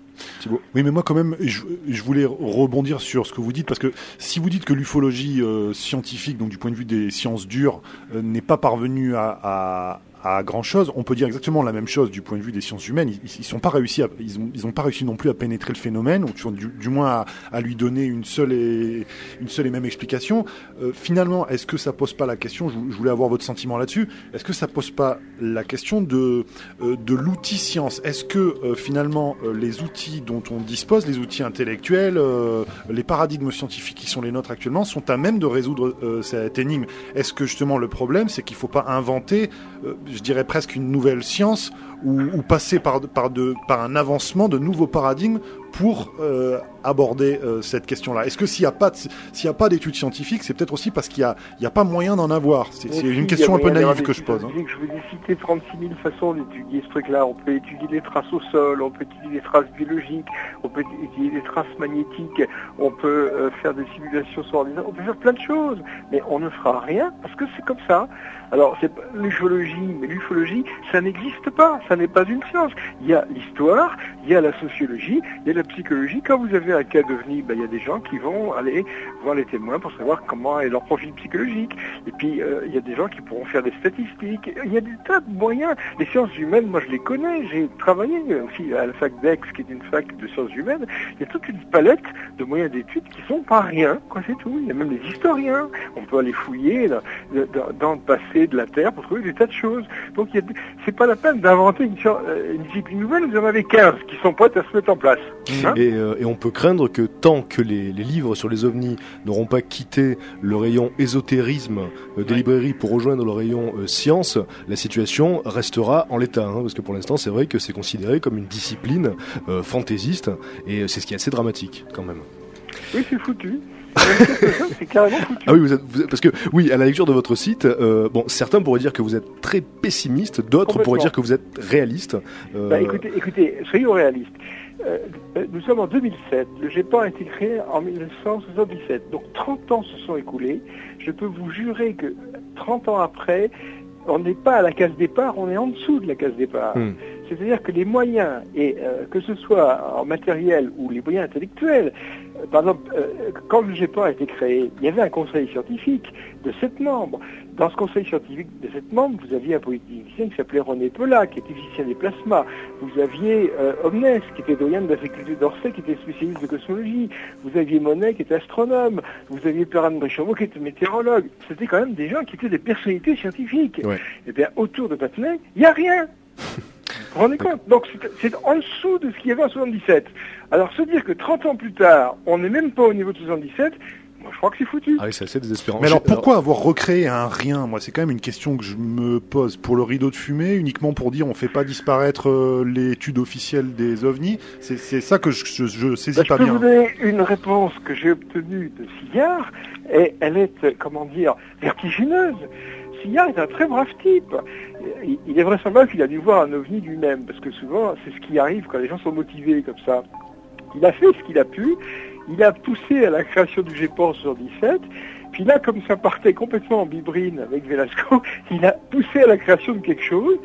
Oui, mais moi quand même, je, voulais rebondir sur ce que vous dites parce que si vous dites que l'ufologie euh, scientifique, donc du point de vue des sciences dures, euh, n'est pas parvenue à, grand chose, on peut dire exactement la même chose du point de vue des sciences humaines. Ils, ils sont pas réussi, ils pas réussi non plus à pénétrer le phénomène, ou du, moins à, lui donner une seule et une seule et même explication. Euh, finalement, est-ce que ça pose pas la question je, voulais avoir votre sentiment là-dessus. Est-ce que ça pose pas la question de de l'outil science? Est-ce que finalement les outils dont on dispose, les outils intellectuels, euh, les paradigmes scientifiques qui sont les nôtres actuellement, sont à même de résoudre euh, cette énigme. Est-ce que justement le problème, c'est qu'il ne faut pas inventer, euh, je dirais presque une nouvelle science ou, ou passer par, par, de, par un avancement de nouveaux paradigmes pour euh, aborder euh, cette question-là Est-ce que s'il n'y a pas de- s'il y a pas d'études scientifiques, c'est peut-être aussi parce qu'il n'y a, il y a pas moyen d'en avoir C'est si, une question un peu naïve que je pose. hein. Je vous ai cité 36 000 façons d'étudier ce truc-là. On peut étudier les traces au sol, on peut étudier les traces biologiques, on peut étudier les traces magnétiques, on peut euh, faire des simulations sur ordinateur, on peut faire plein de choses. Mais on ne fera rien parce que c'est comme ça. Alors, c'est l'ufologie, mais l'ufologie, ça n'existe pas. Ça n'est pas une science. Il y a l'histoire, il y a la sociologie, il y a la psychologie. Quand vous avez un cas d'ovni, ben, il y a des gens qui vont aller voir les témoins pour savoir comment est leur profil psychologique. Et puis, euh, il y a des gens qui pourront faire des statistiques. Il y a des tas de moyens. Les sciences humaines, moi, je les connais. J'ai travaillé aussi à la fac d'Aix, qui est une fac de sciences humaines. Il y a toute une palette de moyens d'études qui sont pas rien, quoi, c'est tout. Il y a même les historiens. On peut aller fouiller dans le passé de la Terre pour trouver des tas de choses. Donc, des- c'est pas la peine d'inventer une, euh, une discipline nouvelle. Vous en avez 15 qui sont prêtes à se mettre en place. Hein Et, euh, et on peut craindre que tant que les, les livres sur les ovnis n'auront pas quitté le rayon ésotérisme euh, des librairies pour rejoindre le rayon euh, science, la situation restera en l'état. hein, parce que pour l'instant, c'est vrai que c'est considéré comme une discipline euh, fantaisiste, et c'est ce qui est assez dramatique quand même. Oui, c'est foutu. c'est carrément foutu. Ah oui, vous êtes, vous êtes- parce que oui, à la lecture de votre site, euh, bon, certains pourraient dire que vous êtes très pessimiste, d'autres pourraient dire que vous êtes réaliste. Euh, Bah, écoutez, écoutez, soyons réalistes. Euh, nous sommes en 2007. Le GEPAN a été créé en 1977. Donc 30 ans se sont écoulés. Je peux vous jurer que 30 ans après, on n'est pas à la case départ, on est en dessous de la case départ. Hmm. C'est-à-dire que les moyens, et euh, que ce soit en matériel ou les moyens intellectuels, euh, par exemple, euh, quand le GEPAN a été créé, il y avait un conseil scientifique de sept membres. Dans ce conseil scientifique de sept membres, vous aviez un politicien qui s'appelait René Pelat, qui était physicien des plasmas. Vous aviez Omnes, qui était doyen de la faculté d'Orsay, qui était spécialiste de cosmologie. Vous aviez Monet, qui était astronome. Vous aviez Perrin Brichemont, qui était météorologue. C'était quand même des gens qui étaient des personnalités scientifiques. Ouais. Et bien, autour de Patinet, il n'y a rien. vous rendez compte Donc c'est- en dessous de ce qu'il y avait en 77. Alors se dire que 30 ans plus tard, on n'est même pas au niveau de 77, moi je crois que c'est foutu. Ah oui, c'est assez désespérant. Mais alors pourquoi avoir recréé un rien? Moi, c'est quand même une question que je me pose. Pour le rideau de fumée, uniquement pour dire on fait pas disparaître euh, l'étude officielle des ovnis C'est ça que je, je, je saisis Bah, je pas peux bien. vous donner une réponse que j'ai obtenue de Sillard, et elle est, euh, comment dire, vertigineuse. Sillard est un très brave type. Il, est vraisemblable qu'il a dû voir un ovni lui-même, parce que souvent, c'est ce qui arrive quand les gens sont motivés comme ça. Il a fait ce qu'il a pu, il a poussé à la création du GEPOR sur 17, puis là, comme ça partait complètement en bibrine avec Velasco, il a poussé à la création de quelque chose,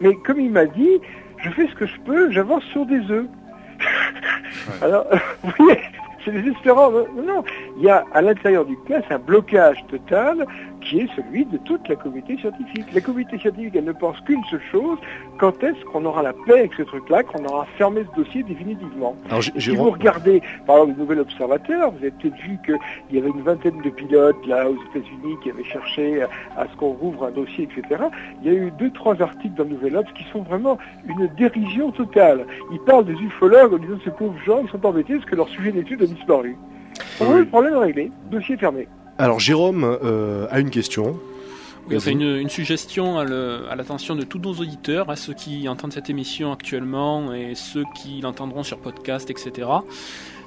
mais comme il m'a dit, je fais ce que je peux, j'avance sur des œufs. Alors, vous voyez, c'est désespérant. Non, non, non. Il y a à l'intérieur du CNES un blocage total qui est celui de toute la communauté scientifique. La communauté scientifique, elle ne pense qu'une seule chose, quand est-ce qu'on aura la paix avec ce truc-là, qu'on aura fermé ce dossier définitivement. Alors, si vous regardez, par exemple, le Nouvel Observateur, vous avez peut-être vu qu'il y avait une vingtaine de pilotes là aux États-Unis qui avaient cherché à, ce qu'on rouvre un dossier, etc. Il y a eu deux, trois articles dans le Nouvel Obs qui sont vraiment une dérision totale. Ils parlent des ufologues en disant ces pauvres gens, ils sont embêtés parce que leur sujet d'étude a disparu. Eux, le problème est réglé, dossier fermé. Alors Jérôme euh, a une question. Oui, Vas-y. une, une suggestion à l'attention de tous nos auditeurs, à ceux qui entendent cette émission actuellement et ceux qui l'entendront sur podcast, etc.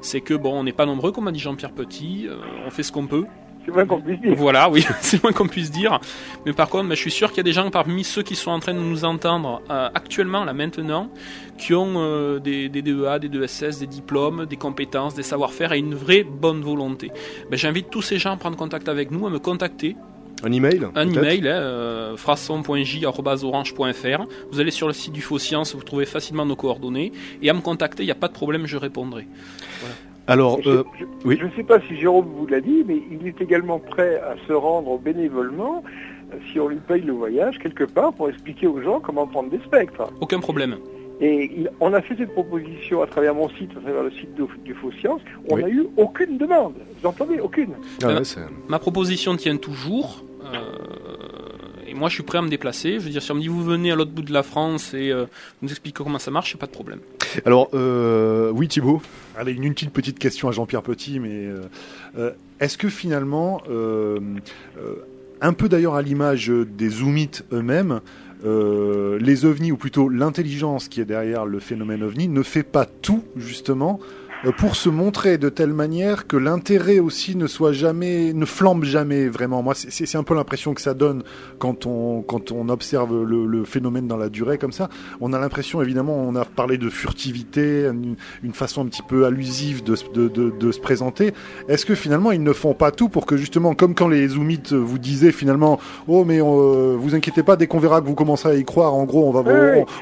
C'est que bon, on n'est pas nombreux, comme a dit Jean-Pierre Petit, euh, on fait ce qu'on peut. C'est vrai qu'on puisse dire. Voilà, oui, c'est moins qu'on puisse dire. Mais par contre, bah, je suis sûr qu'il y a des gens parmi ceux qui sont en train de nous entendre euh, actuellement, là maintenant, qui ont euh, des, des DEA, des DSS, des diplômes, des compétences, des savoir-faire et une vraie bonne volonté. Ben, J'invite tous ces gens à prendre contact avec nous, à me contacter. Un email Un email, hein, euh, frasson.j.orange.fr. Vous allez sur le site du Faux Science, vous trouvez facilement nos coordonnées. Et à me contacter, il n'y a pas de problème, je répondrai. Alors, Je- euh, je- oui. Je ne sais pas si Jérôme vous l'a dit, mais il est également prêt à se rendre bénévolement euh, si on lui paye le voyage quelque part pour expliquer aux gens comment prendre des spectres. Aucun problème. Et il- on a fait cette proposition à travers mon site, à travers le site de- du Faux Science. On Oui. n'a eu aucune demande. Vous entendez? Aucune. ah Euh, Ma proposition tient toujours. euh, et moi, je suis prêt à me déplacer. Je veux dire, si on me dit vous venez à l'autre bout de la France et euh, vous nous expliquez comment ça marche, pas de problème. alors euh, oui Thibaut. Allez, une ultime petite question à Jean-Pierre Petit, mais euh, euh, est-ce que finalement, euh, euh, un peu d'ailleurs à l'image des zoomites eux-mêmes, euh, les ovnis, ou plutôt l'intelligence qui est derrière le phénomène ovni, ne fait pas tout, justement, euh, pour se montrer de telle manière que l'intérêt aussi ne soit jamais, ne flambe jamais vraiment. Moi, c'est- un peu l'impression que ça donne quand on, quand on observe le, le phénomène dans la durée comme ça. On a l'impression, évidemment, on a parlé de furtivité, une, une façon un petit peu allusive de, se- de, de, de se présenter. Est-ce que finalement, ils ne font pas tout pour que justement, comme quand les zoomites vous disaient finalement, oh mais euh, vous inquiétez pas, dès qu'on verra que vous commencez à y croire, en gros, on va vous,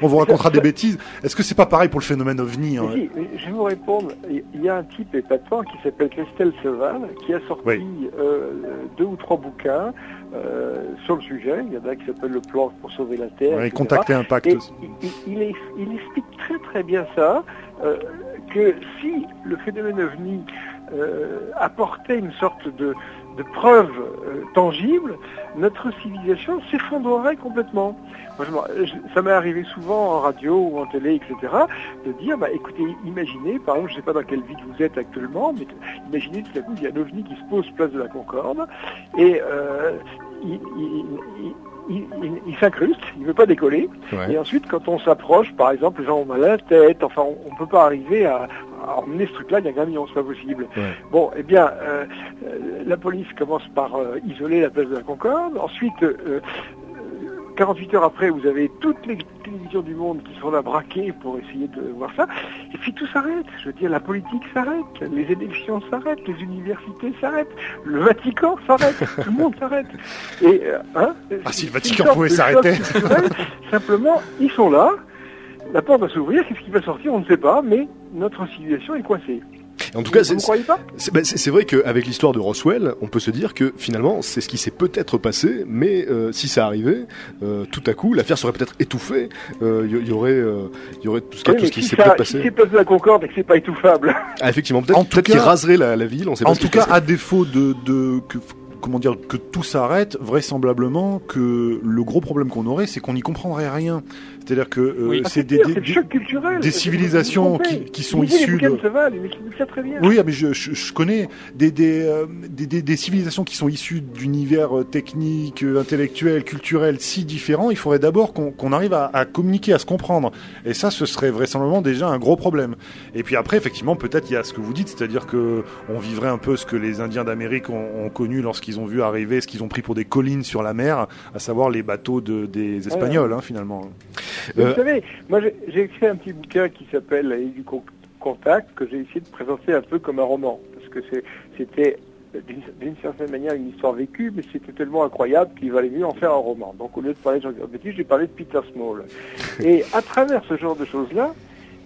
on, on vous racontera des bêtises. Est-ce que c'est pas pareil pour le phénomène ovni hein? Si, je vais vous répondre. Il y a un type épatant qui s'appelle Christelle Seval, qui a sorti Oui. euh, deux ou trois bouquins euh, sur le sujet. Il y en a un qui s'appelle Le plan pour sauver la Terre. Ouais, etc. Contacter Impact Et aussi. il, explique très très bien ça, euh, que si le phénomène ovni apportait une sorte de, de preuve euh, tangible, notre civilisation s'effondrerait complètement. Moi, je ça m'est arrivé souvent en radio ou en télé, etc., de dire, bah, écoutez, imaginez, par exemple, je ne sais pas dans quelle ville vous êtes actuellement, mais imaginez tout à coup, il y a un ovni qui se pose place de la Concorde, et euh, il, il- il- il- il- il s'incruste, il ne veut pas décoller, Ouais. et ensuite, quand on s'approche, par exemple, les gens ont mal à la tête, enfin, on ne peut pas arriver à emmener ce truc-là d'un camion, c'est pas possible. Ouais. Bon, eh bien, euh, euh, la police commence par euh, isoler la place de la Concorde. Ensuite, euh, euh, 48 heures après, vous avez toutes les télévisions du monde qui sont là braquées pour essayer de voir ça. Et puis tout s'arrête. Je veux dire, la politique s'arrête, les élections s'arrêtent, les universités s'arrêtent, le Vatican s'arrête, tout le monde s'arrête. Et, hein, Ah, si le Vatican pouvait s'arrêter. Simplement, ils sont là. La porte va s'ouvrir, qu'est-ce qui va sortir, on ne sait pas, mais notre civilisation est coincée. En tout cas, vous c'est ne croyez pas c'est c'est- c'est vrai qu'avec l'histoire de Roswell, on peut se dire que finalement, c'est ce qui s'est peut-être passé, mais euh, si ça arrivait, euh, tout à coup, l'affaire serait peut-être étouffée. Euh, Il y, y aurait, euh, il y aurait tout ce, qui- Oui, tout mais ce qui si s'est peut-être si passé. c'est place de la Concorde et que c'est pas étouffable. Ah, effectivement, En peut-être tout peut-être qu'il raserait la, la ville. On sait pas En tout cas, à défaut de, de que comment dire, que tout s'arrête, vraisemblablement que le gros problème qu'on aurait, c'est qu'on n'y comprendrait rien. C'est-à-dire que euh, Oui. Ah, c'est des, des- c'est des- civilisations qui- qui sont les issues de- ça très bien. Oui, ah, mais je, je, je connais des, des, euh, des, des, des civilisations qui sont issues d'univers euh, techniques, euh, intellectuels, culturels si différents. Il faudrait d'abord qu'on qu'on arrive à, à communiquer, à se comprendre. Et ça, ce serait vraisemblablement déjà un gros problème. Et puis après, effectivement, peut-être il y a ce que vous dites, c'est-à-dire que on vivrait un peu ce que les Indiens d'Amérique ont, ont connu lorsqu'ils ont vu arriver ce qu'ils ont pris pour des collines sur la mer, à savoir les bateaux de, des Espagnols, hein, finalement. Mais Euh, Vous savez, moi j'ai écrit un petit bouquin qui s'appelle du Con- Contact, que j'ai essayé de présenter un peu comme un roman, parce que c'était d'une certaine manière une histoire vécue, mais c'était tellement incroyable qu'il valait mieux en faire un roman. Donc au lieu de parler de Jean-Claude Betty, j'ai parlé de Peter Small. Et à travers ce genre de choses-là,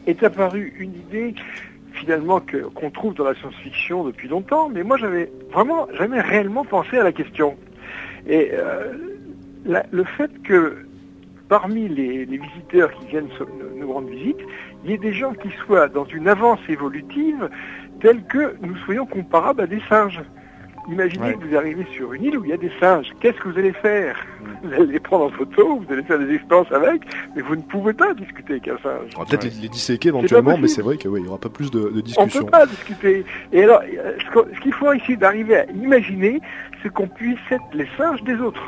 est apparue une idée finalement qu'on trouve dans la science-fiction depuis longtemps, mais moi j'avais vraiment jamais réellement pensé à la question. Et euh, la- le fait que parmi les, les visiteurs qui viennent sur nos, nos grandes visites, il y ait des gens qui soient dans une avance évolutive telle que nous soyons comparables à des singes. Imaginez Ouais. que vous arrivez sur une île où il y a des singes. Qu'est-ce que vous allez faire Vous allez les prendre en photo, vous allez faire des expériences avec, mais vous ne pouvez pas discuter avec un singe. On va peut-être Ouais. les, les disséquer éventuellement, mais c'est vrai qu'il n'y aura pas plus de, de On ne discussion. peut pas discuter. Et alors, ce qu'il faut essayer d'arriver à imaginer, c'est qu'on puisse être les singes des autres.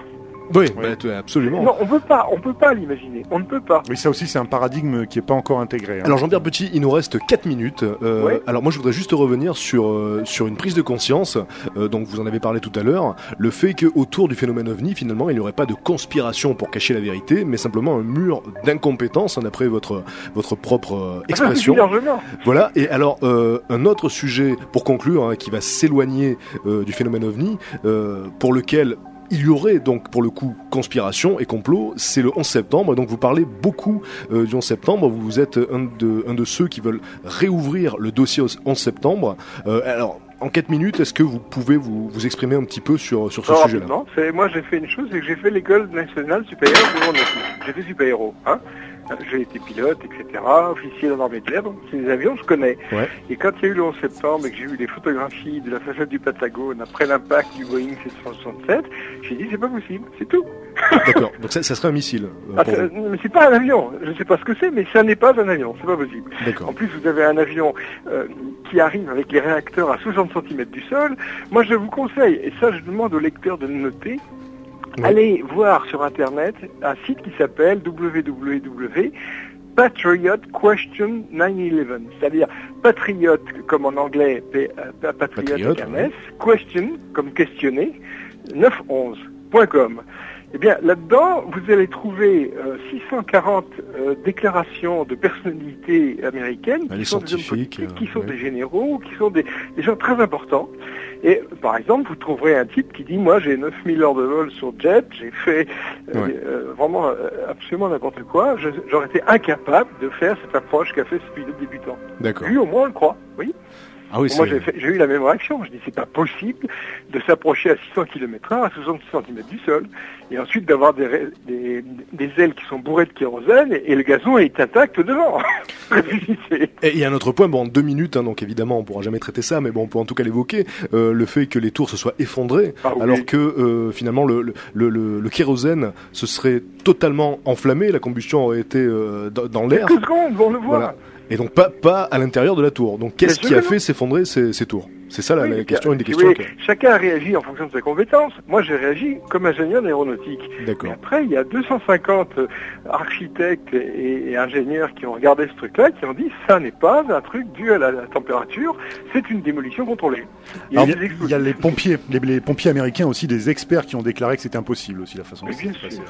Oui, Oui. bah, absolument. Non, on peut pas, on peut pas l'imaginer. On ne peut pas. Oui, ça aussi, c'est un paradigme qui n'est pas encore intégré. hein. Alors Jean-Pierre Petit, il nous reste 4 minutes. Euh. Alors moi je voudrais juste revenir sur euh, sur une prise de conscience. euh, donc vous en avez parlé tout à l'heure, le fait que autour du phénomène ovni finalement il n'y aurait pas de conspiration pour cacher la vérité, mais simplement un mur d'incompétence hein, d'après votre votre propre euh, expression. largement. Voilà, et alors euh, un autre sujet pour conclure, hein, qui va s'éloigner euh, du phénomène ovni, euh, pour lequel il y aurait donc pour le coup conspiration et complot, c'est le 11 septembre, et donc vous parlez beaucoup euh, du 11 septembre, vous êtes un de, un de ceux qui veulent réouvrir le dossier au 11 septembre. Euh, alors, en 4 minutes, est-ce que vous pouvez vous, vous exprimer un petit peu sur, sur ce Alors, sujet-là? c'est- moi j'ai fait une chose, c'est que j'ai fait l'école nationale supérieure de. J'ai fait super-héros. Hein j'ai été pilote, etc., officier dans l'armée de l'air, donc ces avions je connais. Ouais. Et quand il y a eu le 11 septembre et que j'ai vu les photographies de la façade du Patagone après l'impact du Boeing 767, j'ai dit c'est pas possible, c'est tout. D'accord, donc ça, ça serait un missile. euh, Ah, c'est pas un avion, je sais pas ce que c'est, mais ça n'est pas un avion, c'est pas possible. En plus, vous avez un avion euh, qui arrive avec les réacteurs à 60 cm du sol. Moi, je vous conseille, et ça, je demande aux lecteurs de le noter, Allez voir sur Internet un site qui s'appelle www. Patriot Question 911, c'est-à-dire patriote comme en anglais, P- euh. S, question comme questionner, 911.com. Eh bien, là-dedans, vous allez trouver euh, 640 euh, déclarations de personnalités américaines qui les sont des politiques, qui euh, sont ouais. des généraux, qui sont des, des gens très importants. Et par exemple, vous trouverez un type qui dit, moi j'ai 9000 heures de vol sur jet, j'ai fait euh, Ouais. euh, vraiment euh, absolument n'importe quoi, j'aurais été incapable de faire cette approche qu'a fait ce pilote débutant. D'accord. Lui au moins on le croit, oui. Ah oui, Moi, j'ai fait- j'ai eu la même réaction. Je dis, c'est pas possible de s'approcher à 600 km h à 60 cm du sol. Et ensuite d'avoir des, des, des ailes qui sont bourrées de kérosène et, et le gazon est intact devant. Et il y a un autre point, bon, en deux minutes, hein, donc évidemment, on pourra jamais traiter ça, mais bon, on peut en tout cas l'évoquer, euh, le fait que les tours se soient effondrées, Ah oui. alors que euh, finalement le, le, le, le- le kérosène se serait totalement enflammé, la combustion aurait été euh, dans, dans l'air, Quelques secondes, on le voit. Voilà. Et donc pas, pas à l'intérieur de la tour. Donc qu'est-ce qui a fait s'effondrer ces, ces tours? C'est ça la, Oui, la mais question, une des questions. que- Chacun a réagi en fonction de ses compétences. Moi, j'ai réagi comme ingénieur d'aéronautique. Mais D'accord. après, il y a 250 euh, architectes et, et ingénieurs qui ont regardé ce truc-là, qui ont dit ça n'est pas un truc dû à la, la température, c'est une démolition contrôlée. Il y a Alors, il y a les pompiers, les, les pompiers américains aussi, des experts qui ont déclaré que c'était impossible aussi la façon dont Mais ça bien s'est passé. sûr.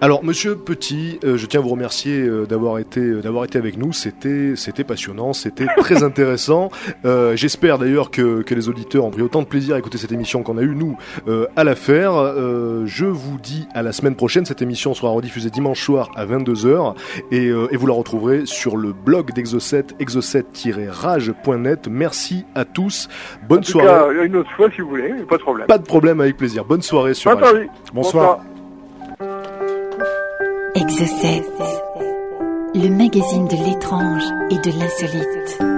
Alors, Monsieur Petit, euh, je tiens à vous remercier euh, d'avoir été euh, d'avoir été avec nous. C'était c'était passionnant, c'était très intéressant. Euh, J'espère d'ailleurs que, que les auditeurs ont pris autant de plaisir à écouter cette émission qu'on a eu nous euh, à la faire. Euh, je vous dis à la semaine prochaine. Cette émission sera rediffusée dimanche soir à 22h et, euh, et vous la retrouverez sur le blog d'Exocet, exocet-rage.net. Merci à tous. Bonne En tout soirée. cas, une autre fois si vous voulez, pas de problème. Pas de problème, avec plaisir. Bonne soirée sur. Entendu. Bonsoir. Exocet, le magazine de l'étrange et de l'insolite.